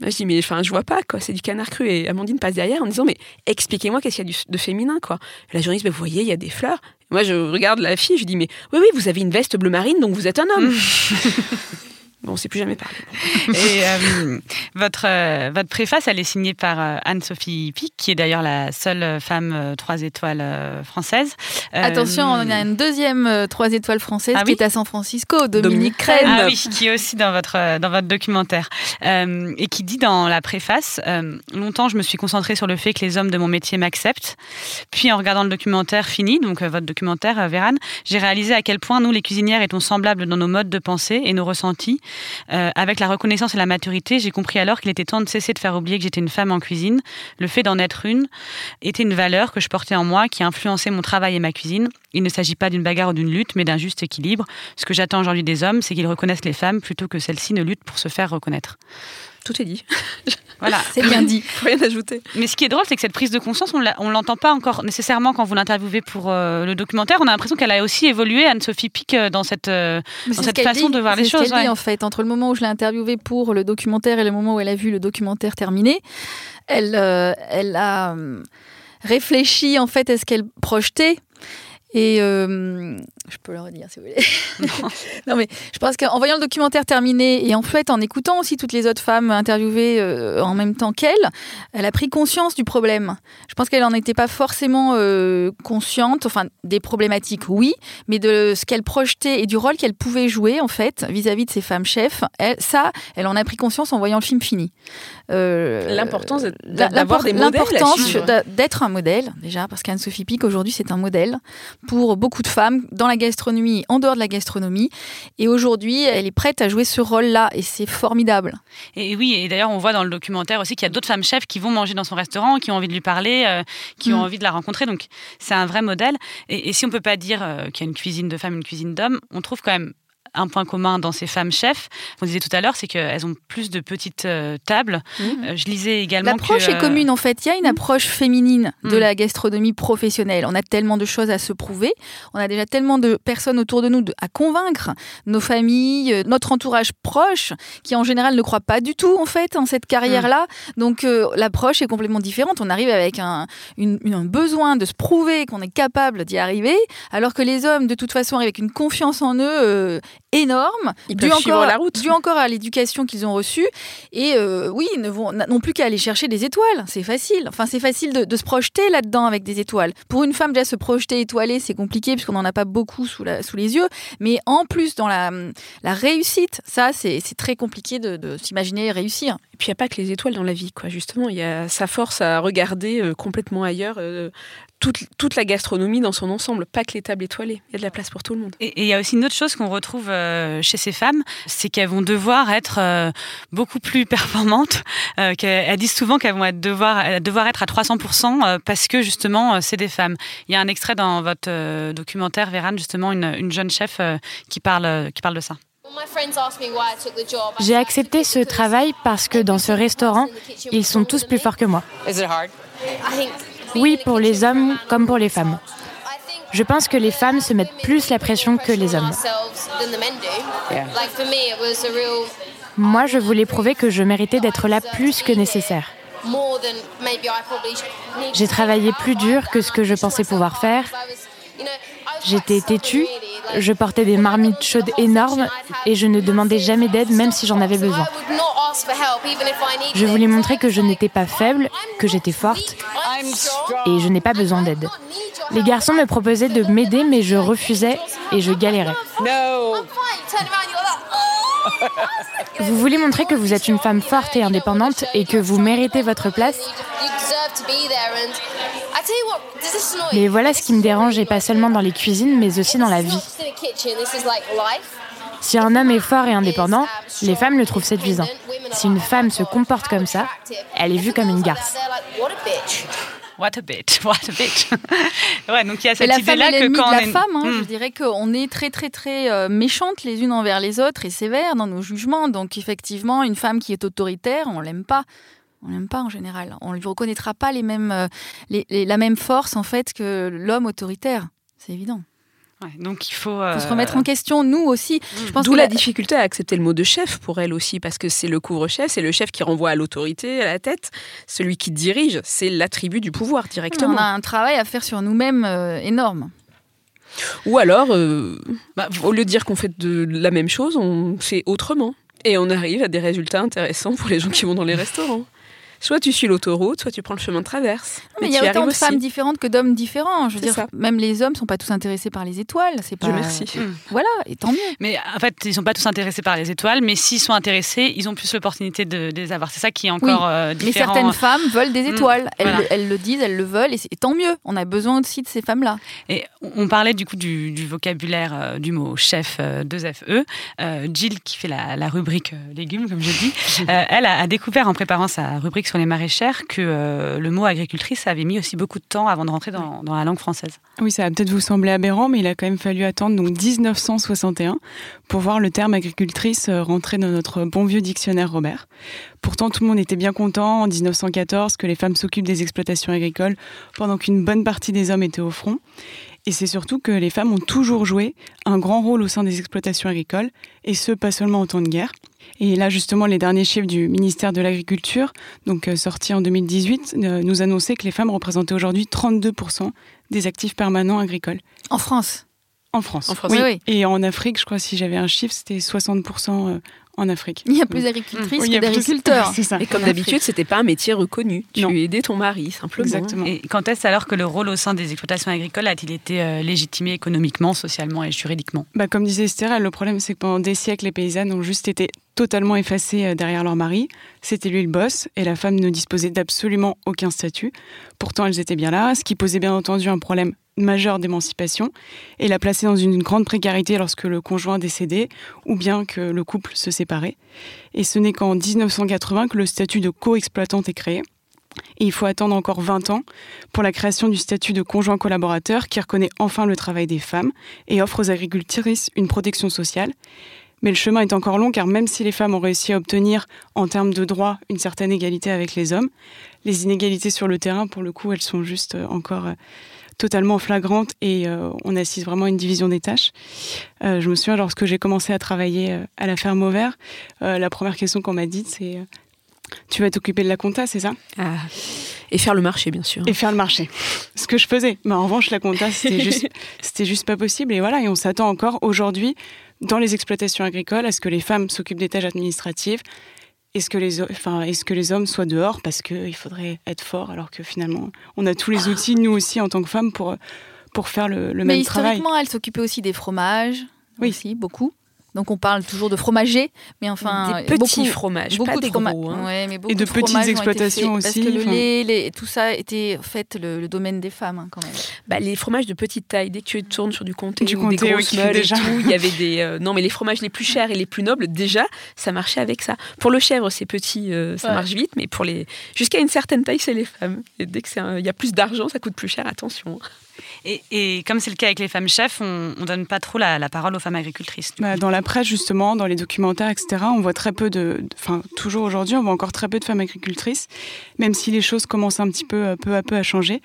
Je dis Mais je vois pas, quoi, c'est du canard cru. Et Amandine passe derrière en disant Mais expliquez-moi qu'est-ce qu'il y a de féminin, quoi. La journaliste, Mais vous voyez, il y a des fleurs. Moi, je regarde la fille, je dis Mais oui, oui, vous avez une veste bleu marine, donc vous êtes un homme. bon, on s'est plus jamais parlé. Et euh, votre, euh, votre préface, elle est signée par euh, Anne-Sophie Pic, qui est d'ailleurs la seule femme euh, trois étoiles euh, française. Euh, Attention, on a une deuxième euh, trois étoiles française Ah qui oui est à San Francisco, Dominique, Dominique Crène. Ah oui, qui est aussi dans votre, euh, dans votre documentaire. Euh, et qui dit dans la préface euh, Longtemps, je me suis concentrée sur le fait que les hommes de mon métier m'acceptent. Puis, en regardant le documentaire fini, donc euh, votre documentaire, euh, Vérane, j'ai réalisé à quel point nous, les cuisinières, étions semblables dans nos modes de pensée et nos ressentis. Euh, avec la reconnaissance et la maturité, j'ai compris alors qu'il était temps de cesser de faire oublier que j'étais une femme en cuisine. Le fait d'en être une était une valeur que je portais en moi, qui influençait mon travail et ma cuisine. Il ne s'agit pas d'une bagarre ou d'une lutte, mais d'un juste équilibre. Ce que j'attends aujourd'hui des hommes, c'est qu'ils reconnaissent les femmes plutôt que celles-ci ne luttent pour se faire reconnaître. Tout est dit. Voilà. C'est bien dit. Faut rien ajouter. Mais ce qui est drôle, c'est que cette prise de conscience, on l'entend pas encore nécessairement quand vous l'interviewez pour euh, le documentaire. On a l'impression qu'elle a aussi évolué, Anne-Sophie Pic, euh, dans cette, euh, dans ce façon dit. de voir les ce choses. dit, en fait, entre le moment où je l'ai interviewée pour le documentaire et le moment où elle a vu le documentaire terminé, elle, euh, elle a euh, réfléchi en fait à ce qu'elle projetait. Et euh, je peux le redire si vous voulez. non mais je pense qu'en voyant le documentaire terminé et en fait en écoutant aussi toutes les autres femmes interviewées euh, en même temps qu'elle, elle a pris conscience du problème. Je pense qu'elle n'en était pas forcément euh, consciente, enfin des problématiques oui, mais de ce qu'elle projetait et du rôle qu'elle pouvait jouer en fait vis-à-vis de ces femmes chefs. Elle- ça, elle en a pris conscience en voyant le film fini. L'importance d'avoir des modèles L'importance d'être un modèle déjà parce qu'Anne-Sophie Pic aujourd'hui c'est un modèle pour beaucoup de femmes dans la gastronomie, en dehors de la gastronomie. Et aujourd'hui, elle est prête à jouer ce rôle-là et c'est formidable. Et oui, et d'ailleurs, on voit dans le documentaire aussi qu'il y a d'autres femmes chefs qui vont manger dans son restaurant, qui ont envie de lui parler, euh, qui ont Mm. envie de la rencontrer. Donc, c'est un vrai modèle. Et, et si on peut pas dire euh, qu'il y a une cuisine de femmes, une cuisine d'hommes, on trouve quand même un point commun dans ces femmes chefs, on disait tout à l'heure, c'est qu'elles ont plus de petites euh, tables. Mhm. Euh, je lisais également L'approche que, est commune en fait. Il y a une approche féminine de Mm. la gastronomie professionnelle. On a tellement de choses à se prouver. On a déjà tellement de personnes autour de nous à convaincre. Nos familles, euh, notre entourage proche, qui en général ne croient pas du tout en fait en cette carrière-là. Donc euh, l'approche est complètement différente. On arrive avec un, une- une- un besoin de se prouver qu'on est capable d'y arriver, alors que les hommes de toute façon arrivent avec une confiance en eux euh, énorme Ils dû encore, la route. dû encore à l'éducation qu'ils ont reçue. Et euh, oui, ils n'ont plus qu'à aller chercher des étoiles. C'est facile. Enfin, c'est facile de, de se projeter là-dedans avec des étoiles. Pour une femme, déjà se projeter étoilée, c'est compliqué puisqu'on n'en a pas beaucoup sous, la, sous les yeux. Mais en plus, dans la, la réussite, ça, c'est c'est très compliqué de, de s'imaginer réussir. Et puis il n'y a pas que les étoiles dans la vie, quoi. Justement, il y a sa force à regarder euh, complètement ailleurs euh, toute, toute la gastronomie dans son ensemble, pas que les tables étoilées. Il y a de la place pour tout le monde. Et il y a aussi une autre chose qu'on retrouve euh, chez ces femmes, c'est qu'elles vont devoir être euh, beaucoup plus performantes. Euh, qu'elles elles disent souvent qu'elles vont être devoir, devoir être à 300% euh, parce que justement, euh, c'est des femmes. Il y a un extrait dans votre euh, documentaire, Vérane, justement, une, une jeune chef euh, qui, parle, euh, qui parle de ça. J'ai accepté ce travail parce que dans ce restaurant, ils sont tous plus forts que moi. Oui, pour les hommes comme pour les femmes. Je pense que les femmes se mettent plus la pression que les hommes. Moi, je voulais prouver que je méritais d'être là plus que nécessaire. J'ai travaillé plus dur que ce que je pensais pouvoir faire. J'étais têtue, je portais des marmites chaudes énormes et je ne demandais jamais d'aide même si j'en avais besoin. Je voulais montrer que je n'étais pas faible, que j'étais forte et je n'ai pas besoin d'aide. Les garçons me proposaient de m'aider mais je refusais et je galérais. Vous voulez montrer que vous êtes une femme forte et indépendante et que vous méritez votre place? Mais voilà ce qui me dérange et pas seulement dans les cuisines mais aussi dans la vie. Si un homme est fort et indépendant, les femmes le trouvent séduisant. Si une femme se comporte comme ça, elle est vue comme une garce. What a bitch, what a bitch. ouais, donc il y a cette la idée-là que quand de on la est... femme, hein, Hmm. je dirais qu'on est très très très euh, méchantes les unes envers les autres et sévères dans nos jugements. Donc effectivement, une femme qui est autoritaire, on l'aime pas. On l'aime pas en général. On lui reconnaîtra pas les mêmes, euh, les- les- la même force en fait que l'homme autoritaire. C'est évident. Ouais, donc il faut... Il faut se euh, remettre en question, nous aussi. Je pense D'où que la la- difficulté à accepter le mot de chef pour elle aussi, parce que c'est le couvre-chef, c'est le chef qui renvoie à l'autorité, à la tête. Celui qui dirige, c'est l'attribut du pouvoir on directement. a un travail à faire sur nous-mêmes euh, énorme. Ou alors, euh, bah, au lieu de dire qu'on fait de la même chose, on fait autrement. Et on arrive à des résultats intéressants pour les gens qui vont dans les restaurants. Soit tu suis l'autoroute, soit tu prends le chemin de traverse. Mais il y a autant de aussi. femmes différentes que d'hommes différents. Je veux dire, ça. même les hommes sont pas tous intéressés par les étoiles. C'est pas. Dieu merci. Voilà, et tant mieux. Mais en fait, ils sont pas tous intéressés par les étoiles, mais s'ils sont intéressés, ils ont plus l'opportunité de, de les avoir. C'est ça qui est encore Oui, euh, Mais différent. certaines femmes veulent des Mm, étoiles. Elles, voilà. elles le disent, elles le veulent, et, tant mieux. On a besoin aussi de ces femmes-là. Et on parlait du coup du, du vocabulaire euh, du mot chef euh, 2FE. Euh, Jill, qui fait la, la rubrique euh, légumes, comme je dis, euh, elle a, a découvert en préparant sa rubrique sur les maraîchères que euh, le mot agricultrice avait mis aussi beaucoup de temps avant de rentrer dans, dans la langue française. Oui, ça va peut-être vous sembler aberrant, mais il a quand même fallu attendre donc 1961 pour voir le terme agricultrice euh, rentrer dans notre bon vieux dictionnaire Robert. Pourtant, tout le monde était bien content en 1914 que les femmes s'occupent des exploitations agricoles pendant qu'une bonne partie des hommes étaient au front. Et c'est surtout que les femmes ont toujours joué un grand rôle au sein des exploitations agricoles, et ce, pas seulement en temps de guerre. Et là, justement, les derniers chiffres du ministère de l'Agriculture, donc euh, sortis en 2018, euh, nous annonçaient que les femmes représentaient aujourd'hui 32% des actifs permanents agricoles. En France? En France. En France. Oui. Oui, oui. Et en Afrique, je crois, si j'avais un chiffre, c'était 60% euh, en Afrique. Il y a plus d'agricultrices que a plus- d'agriculteurs. Et comme d'habitude, c'était pas un métier reconnu. Tu Non. aidais ton mari, simplement. Exactement. Et quand est-ce alors que le rôle au sein des exploitations agricoles a-t-il été euh, légitimé économiquement, socialement et juridiquement? Bah, comme disait Esther, le problème c'est que pendant des siècles, les paysannes ont juste été totalement effacées euh, derrière leur mari. C'était lui le boss et la femme ne disposait d'absolument aucun statut. Pourtant, elles étaient bien là, ce qui posait bien entendu un problème majeur d'émancipation et la plaçait dans une grande précarité lorsque le conjoint décédait ou bien que le couple se séparait. Et ce n'est qu'en 1980 que le statut de co-exploitante est créé. Et il faut attendre encore 20 ans pour la création du statut de conjoint collaborateur qui reconnaît enfin le travail des femmes et offre aux agricultrices une protection sociale. Mais le chemin est encore long car même si les femmes ont réussi à obtenir en termes de droits une certaine égalité avec les hommes, les inégalités sur le terrain, pour le coup, elles sont juste euh, encore euh, totalement flagrantes et euh, on assiste vraiment à une division des tâches. Euh, je me souviens lorsque j'ai commencé à travailler euh, à la ferme au vert, euh, la première question qu'on m'a dite c'est tu vas t'occuper de la compta, c'est ça? Ah. Et faire le marché, bien sûr. et faire le marché. Ce que je faisais. Mais en revanche, la compta, c'était juste, c'était juste pas possible. Et voilà, et on s'attend encore aujourd'hui, dans les exploitations agricoles, à ce que les femmes s'occupent des tâches administratives. Est-ce que, les, ho- enfin, est-ce que les hommes soient dehors parce qu'il faudrait être fort alors que finalement on a tous les outils, nous aussi en tant que femmes, pour, pour faire le, le Mais même travail historiquement, elle s'occupait aussi des fromages. Oui. Aussi, beaucoup. Donc on parle toujours de fromager, mais enfin des petits beaucoup, fromages, beaucoup pas de des froma- gros. hein. Ouais, mais beaucoup Et de petites exploitations faits, aussi, Parce que le lait, les- tout ça était en fait le, le domaine des femmes hein, quand même. Bah, les fromages de petite taille, dès que tu tournes sur du comté Du ou des comté, oui, grosses qui- meules déjà. et tout, il y avait des... euh, non, mais les fromages les plus chers et les plus nobles, déjà, ça marchait avec ça. Pour le chèvre, c'est petit, euh, ça Ouais. marche vite, mais pour les... Jusqu'à une certaine taille, c'est les femmes. Et dès qu'il y a plus d'argent, ça coûte plus cher, attention. Et, comme c'est le cas avec les femmes chefs, on ne donne pas trop la, parole aux femmes agricultrices. coup. dans la presse, justement, dans les documentaires, etc., on voit très peu de. de- Enfin, toujours aujourd'hui, on voit encore très peu de femmes agricultrices, même si les choses commencent un petit peu, euh, peu à peu à changer.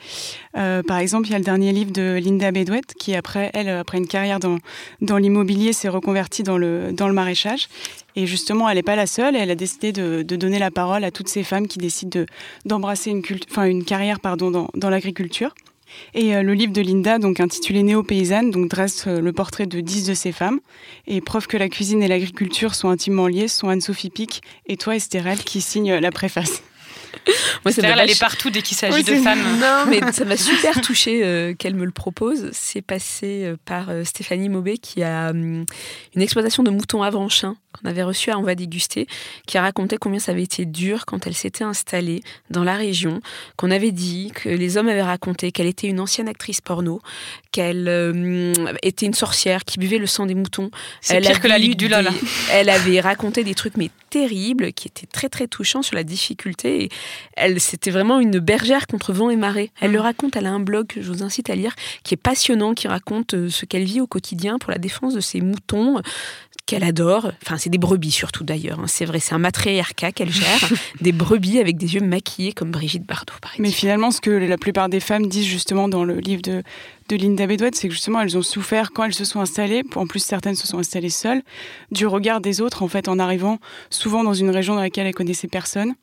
Euh, par exemple, il y a le dernier livre de Linda Bedouette, qui, après, elle, après une carrière dans, dans l'immobilier, s'est reconvertie dans le, dans le maraîchage. Et justement, elle n'est pas la seule, elle a décidé de, de donner la parole à toutes ces femmes qui décident de- d'embrasser une, culte- enfin, une carrière pardon, dans, dans l'agriculture. Et euh, le livre de Linda, donc intitulé Néo-paysanne, donc dresse euh, le portrait de 10 de ces femmes. Et preuve que la cuisine et l'agriculture sont intimement liées, ce sont Anne-Sophie Pic et toi, Estérelle, qui signent euh, la préface. Moi, ça elle est partout dès qu'il s'agit Oui, de femmes. Non, mais ça m'a super touchée euh, qu'elle me le propose. C'est passé euh, par euh, Stéphanie Maubé qui a hum, une exploitation de moutons avanchins qu'on avait reçue à On va déguster, qui a raconté combien ça avait été dur quand elle s'était installée dans la région, qu'on avait dit, que les hommes avaient raconté qu'elle était une ancienne actrice porno, qu'elle euh, était une sorcière qui buvait le sang des moutons. C'est pire que la Ligue du LOL. Elle avait raconté des trucs mais terribles, qui étaient très très touchants sur la difficulté. Et elle, c'était vraiment une bergère contre vent et marée. Elle le raconte, elle a un blog que je vous incite à lire, qui est passionnant, qui raconte euh, ce qu'elle vit au quotidien pour la défense de ses moutons qu'elle adore. Enfin, c'est des brebis surtout d'ailleurs. Hein. C'est vrai, c'est un matriarcat qu'elle gère. des brebis avec des yeux maquillés comme Brigitte Bardot, par exemple. Mais finalement, ce que la plupart des femmes disent justement dans le livre de, de Linda Bedouet, c'est que justement, elles ont souffert quand elles se sont installées. En plus, certaines se sont installées seules, du regard des autres, en fait, en arrivant souvent dans une région dans laquelle elles connaissaient personne.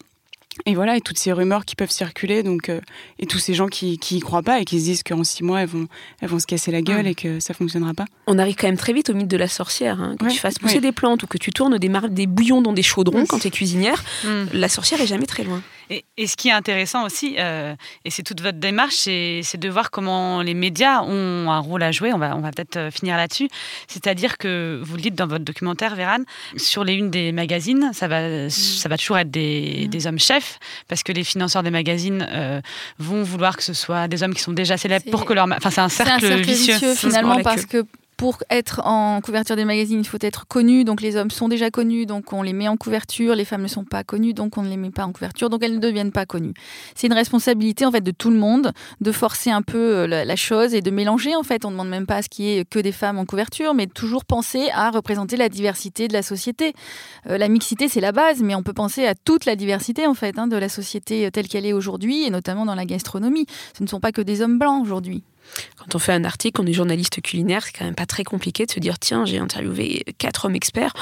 Et voilà, et toutes ces rumeurs qui peuvent circuler, donc, euh, et tous ces gens qui, qui y croient pas et qui se disent qu'en six mois, elles vont, elles vont se casser la gueule et que ça fonctionnera pas. On arrive quand même très vite au mythe de la sorcière. Hein. Que tu fasses pousser des plantes ou que tu tournes des, des bouillons dans des chaudrons quand tu es cuisinière, mm. la sorcière est jamais très loin. Et, et ce qui est intéressant aussi, euh, et c'est toute votre démarche, c'est de voir comment les médias ont un rôle à jouer. On va, on va peut-être euh, finir là-dessus. C'est-à-dire que vous le dites dans votre documentaire, Véran, sur les unes des magazines, ça va, ça va toujours être des, mm. des hommes chefs, parce que les financeurs des magazines euh, vont vouloir que ce soit des hommes qui sont déjà célèbres pour que leur. Enfin, c'est un cercle, vicieux. vicieux finalement, parce que pour être en couverture des magazines, il faut être connu. Donc les hommes sont déjà connus, donc on les met en couverture. Les femmes ne sont pas connues, donc on ne les met pas en couverture. Donc elles ne deviennent pas connues. C'est une responsabilité en fait de tout le monde de forcer un peu euh, la, chose et de mélanger. En fait, on ne demande même pas à ce qu'il y ait que des femmes en couverture, mais toujours penser à représenter la diversité de la société. Euh, la mixité, c'est la base, mais on peut penser à toute la diversité en fait hein, de la société telle qu'elle est aujourd'hui, et notamment dans la gastronomie. Ce ne sont pas que des hommes blancs aujourd'hui. Quand on fait un article, on est journaliste culinaire, c'est quand même pas très compliqué de se dire tiens, j'ai interviewé quatre hommes experts.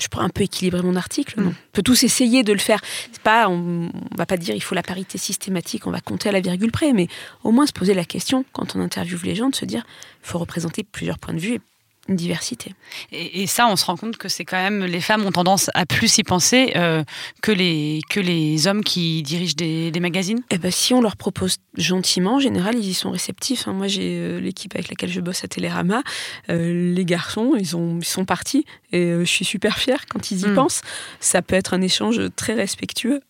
Je pourrais un peu équilibrer mon article. Non. Mm. On peut tous essayer de le faire. Pas, on, on va pas dire il faut la parité systématique, on va compter à la virgule près, mais au moins se poser la question quand on interviewe les gens de se dire il faut représenter plusieurs points de vue et une diversité. Et, ça, on se rend compte que c'est quand même les femmes ont tendance à plus y penser euh, que les que les hommes qui dirigent des, magazines. Eh ben, si on leur propose gentiment, en général, ils y sont réceptifs. Hein. Moi, j'ai euh, l'équipe avec laquelle je bosse à Télérama. Euh, les garçons, ils ont ils sont partis et je suis super fière quand ils y hmm. pensent. Ça peut être un échange très respectueux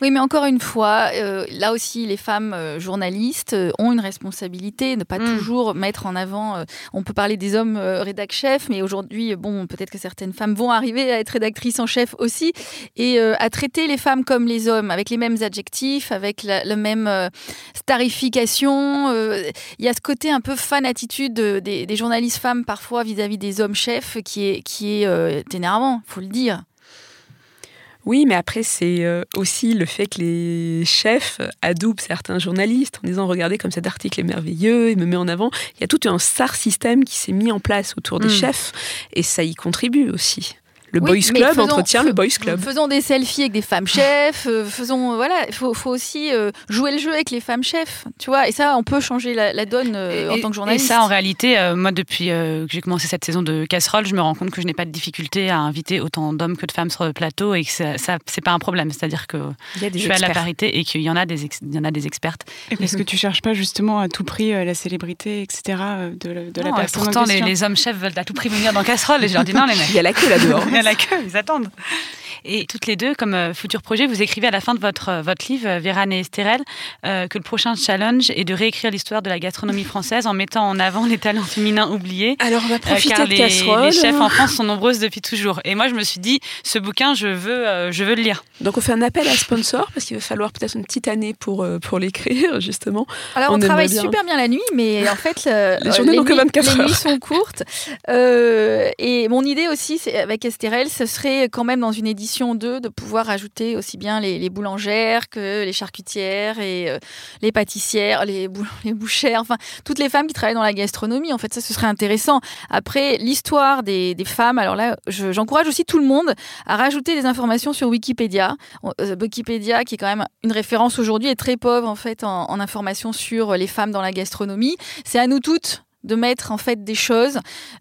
oui, mais encore une fois, euh, là aussi, les femmes euh, journalistes euh, ont une responsabilité, ne pas mm. toujours mettre en avant. on peut parler des hommes rédac chefs, mais aujourd'hui, bon, peut-être que certaines femmes vont arriver à être rédactrices en chef aussi, et à traiter les femmes comme les hommes, avec les mêmes adjectifs, avec la, même starification. Il y a ce côté un peu fan attitude des, des journalistes femmes parfois vis-à-vis des hommes chefs qui est, qui est énervant, faut le dire. Oui, mais après, c'est euh, aussi le fait que les chefs adoubent certains journalistes en disant Regardez comme cet article est merveilleux, il me met en avant. Il y a tout un star système qui s'est mis en place autour des hmm. chefs et ça y contribue aussi. Le Boys Club entretient le Boys Club. Faisons des selfies avec des femmes chefs. Euh, faisons voilà, il faut, aussi euh, jouer le jeu avec les femmes chefs, tu vois. Et ça, on peut changer la, donne euh, en tant que journaliste. Et ça, en réalité, moi, depuis que j'ai commencé cette saison de casserole, je me rends compte que je n'ai pas de difficulté à inviter autant d'hommes que de femmes sur le plateau et que ça, ça c'est pas un problème. C'est-à-dire que je suis à la parité et qu'il y en a des, il y en a des expertes. Est-ce que tu cherches pas justement à tout prix la célébrité, etc. de, de la personne Pourtant, les, les, hommes chefs veulent à tout prix venir dans casserole et je leur dis non, les mecs. Il y a la queue là-dehors. il a la queue, ils attendent. Et toutes les deux, comme euh, futur projet, vous écrivez à la fin de votre, euh, votre livre, euh, Véran et Estérel, que le prochain challenge est de réécrire l'histoire de la gastronomie française en mettant en avant les talents féminins oubliés. Alors on va profiter car de les, les chefs en France sont nombreuses depuis toujours. Et moi, je me suis dit, ce bouquin, je veux, je veux le lire. Donc on fait un appel à sponsor parce qu'il va falloir peut-être une petite année pour, pour l'écrire, justement. Alors on, travaille super bien la nuit, mais en fait, les journées n'ont que 24 heures. Les nuits sont courtes. et mon idée aussi, avec Estérel, ce serait quand même dans une édition 2 de pouvoir ajouter aussi bien les, boulangères que les charcutières et euh, les pâtissières, les, les bouchères, enfin toutes les femmes qui travaillent dans la gastronomie. En fait, ça, ce serait intéressant. Après, l'histoire des, femmes, alors là, j'encourage aussi tout le monde à rajouter des informations sur Wikipédia. Euh, Wikipédia, qui est quand même une référence aujourd'hui, est très pauvre en fait en, en informations sur les femmes dans la gastronomie. C'est à nous toutes de mettre en fait des choses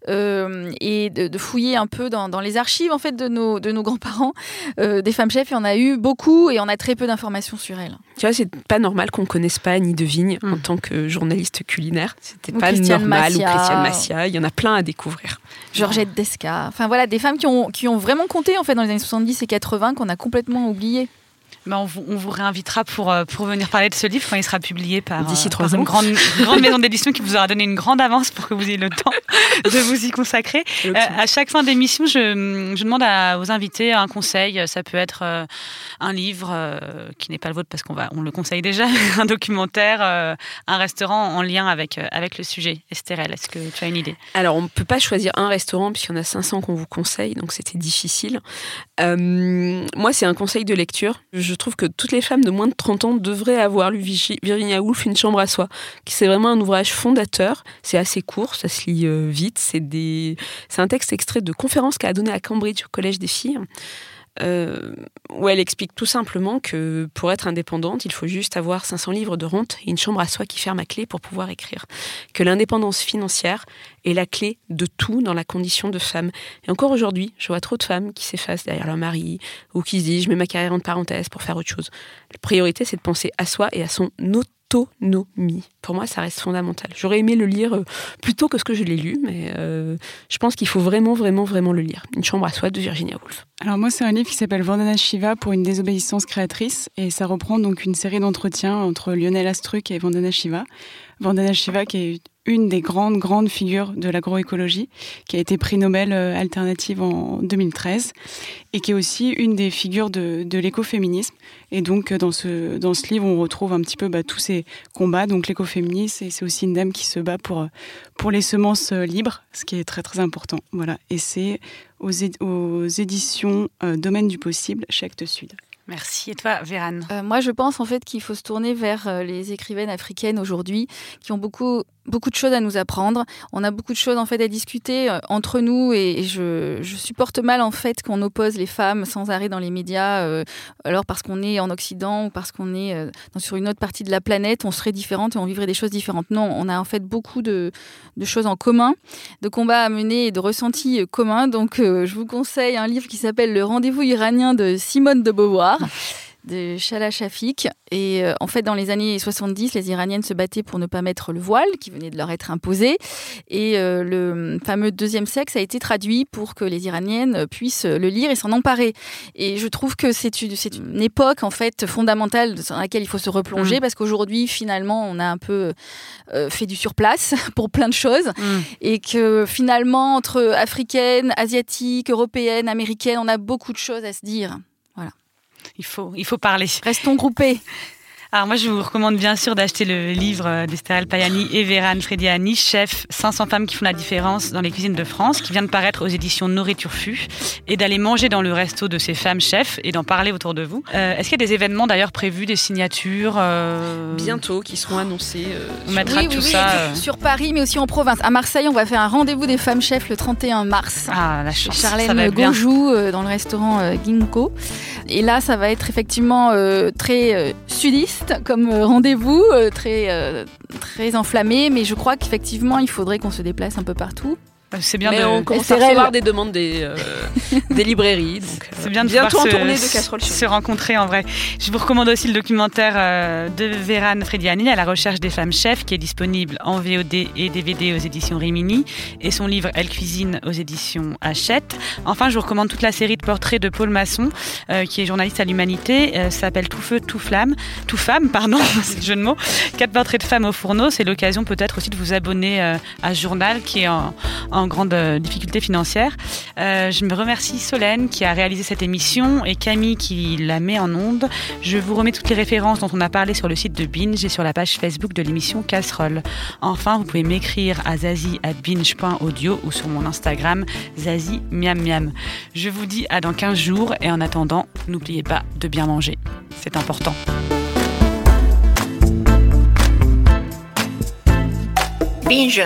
euh, et de, fouiller un peu dans, les archives en fait de nos, de nos grands-parents euh, des femmes chefs. Il y en a eu beaucoup et on a très peu d'informations sur elles. Tu vois, c'est pas normal qu'on connaisse pas Annie Devigne en hmm. tant que journaliste culinaire. C'était pas normal ou Christiane Massia. Il y en a plein à découvrir. Georgette Desca. Enfin voilà, des femmes qui ont, qui ont vraiment compté en fait dans les années 70 et 80 qu'on a complètement oubliées. On, vous, on, vous, réinvitera pour, euh, pour venir parler de ce livre quand il sera publié par, D'ici euh, une grande, grande maison d'édition qui vous aura donné une grande avance pour que vous ayez le temps de vous y consacrer. Euh, à chaque fin d'émission, je, je, demande à, aux invités un conseil. Ça peut être un livre qui n'est pas le vôtre parce qu'on va, on le conseille déjà, un documentaire, un restaurant en lien avec, avec le sujet. Estherelle, est-ce que tu as une idée? Alors, on ne peut pas choisir un restaurant puisqu'il y en a 500 qu'on vous conseille, donc c'était difficile. moi, c'est un conseil de lecture. Je trouve que toutes les femmes de moins de 30 ans devraient avoir lu Virginia Woolf, Une chambre à soi, qui c'est vraiment un ouvrage fondateur. C'est assez court, ça se lit euh, vite. C'est des... un texte extrait de conférence qu'elle a donné à Cambridge au Collège des filles. Euh, où elle explique tout simplement que pour être indépendante, il faut juste avoir 500 livres de rente et une chambre à soi qui ferme à clé pour pouvoir écrire. Que l'indépendance financière est la clé de tout dans la condition de femme. Et encore aujourd'hui, je vois trop de femmes qui s'effacent derrière leur mari ou qui se disent je mets ma carrière en parenthèse pour faire autre chose. La priorité, c'est de penser à soi et à son autre autonomie. Pour moi, ça reste fondamental. J'aurais aimé le lire euh, plus tôt que ce que je l'ai lu, mais euh, je pense qu'il faut vraiment, vraiment, vraiment le lire. Une chambre à soi de Virginia Woolf. Alors moi, c'est un livre qui s'appelle Vandana Shiva pour une désobéissance créatrice, et ça reprend donc une série d'entretiens entre Lionel Astruc et Vandana Shiva. Vandana Shiva qui est une des grandes, grandes figures de l'agroécologie, qui a été prix Nobel euh, alternative en 2013, et qui est aussi une des figures de, de l'écoféminisme. Et donc, euh, dans ce, dans ce livre, on retrouve un petit peu bah, tous ces combats. Donc, l'écoféminisme, c'est aussi une dame qui se bat pour, pour les semences euh, libres, ce qui est très, très important. Voilà. Et c'est aux, aux éditions Domaine du possible, Chèque de Sud. Merci. Et toi, Vérane Moi, je pense en fait qu'il faut se tourner vers les écrivaines africaines aujourd'hui qui ont beaucoup beaucoup de choses à nous apprendre. On a beaucoup de choses en fait à discuter euh, entre nous et, je, supporte mal en fait qu'on oppose les femmes sans arrêt dans les médias. Euh, alors parce qu'on est en Occident ou parce qu'on est euh, sur une autre partie de la planète, on serait différente et on vivrait des choses différentes. Non, on a en fait beaucoup de, de choses en commun, de combats à mener et de ressentis communs. Donc je vous conseille un livre qui s'appelle Le rendez-vous iranien de Simone de Beauvoir de Shala Shafik. Et euh, en fait, dans les années 70, les Iraniennes se battaient pour ne pas mettre le voile qui venait de leur être imposé. Et euh, le fameux deuxième sexe a été traduit pour que les Iraniennes puissent le lire et s'en emparer. Et je trouve que c'est une, une, époque en fait fondamentale dans laquelle il faut se replonger mm. parce qu'aujourd'hui, finalement, on a un peu euh, fait du surplace pour plein de choses. Mm. Et que finalement, entre africaines, asiatiques, européennes, américaines, on a beaucoup de choses à se dire. Il faut, il faut parler. Restons groupés. Alors moi, je vous recommande bien sûr d'acheter le livre d'Esther Payani et Véran Frediani, chef 500 femmes qui font la différence dans les cuisines de France, qui vient de paraître aux éditions Nourriture Fu, et d'aller manger dans le resto de ces femmes chefs et d'en parler autour de vous. Euh, est-ce qu'il y a des événements d'ailleurs prévus, des signatures euh, Bientôt, qui seront annoncés. Euh, on mettra tout ça. Sur Paris, mais aussi en province. À Marseille, on va faire un rendez-vous des femmes chefs le 31 mars. Ah, la chance. Charlène Gonjou dans le restaurant Ginkgo. Et là, ça va être effectivement très sudiste comme euh, rendez-vous, euh, très, euh, enflammé, mais je crois qu'effectivement, il faudrait qu'on se déplace un peu partout c'est bien Mais on commence à recevoir des demandes des, euh, des librairies. Donc, c'est bien de bientôt en tournée de casserole se rencontrer en vrai. Je vous recommande aussi le documentaire euh, de Véran Frediani à la recherche des femmes chefs qui est disponible en VOD et DVD aux éditions Rimini et son livre Elle cuisine aux éditions Hachette. Enfin, je vous recommande toute la série de portraits de Paul Masson euh, qui est journaliste à l'Humanité. ça s'appelle Tout feu, tout flamme, tout femme, pardon, c'est le jeu de mots. Quatre portraits de femmes au fourneau. C'est l'occasion peut-être aussi de vous abonner à ce journal qui est en en grande euh, difficulté financière. Euh, je me remercie Solène qui a réalisé cette émission et Camille qui la met en onde. Je vous remets toutes les références dont on a parlé sur le site de Binge et sur la page Facebook de l'émission Casserole. Enfin, vous pouvez m'écrire à zazie at binge.audio ou sur mon Instagram zazie miam miam. Je vous dis à dans 15 jours et en attendant, n'oubliez pas de bien manger. C'est important. Binge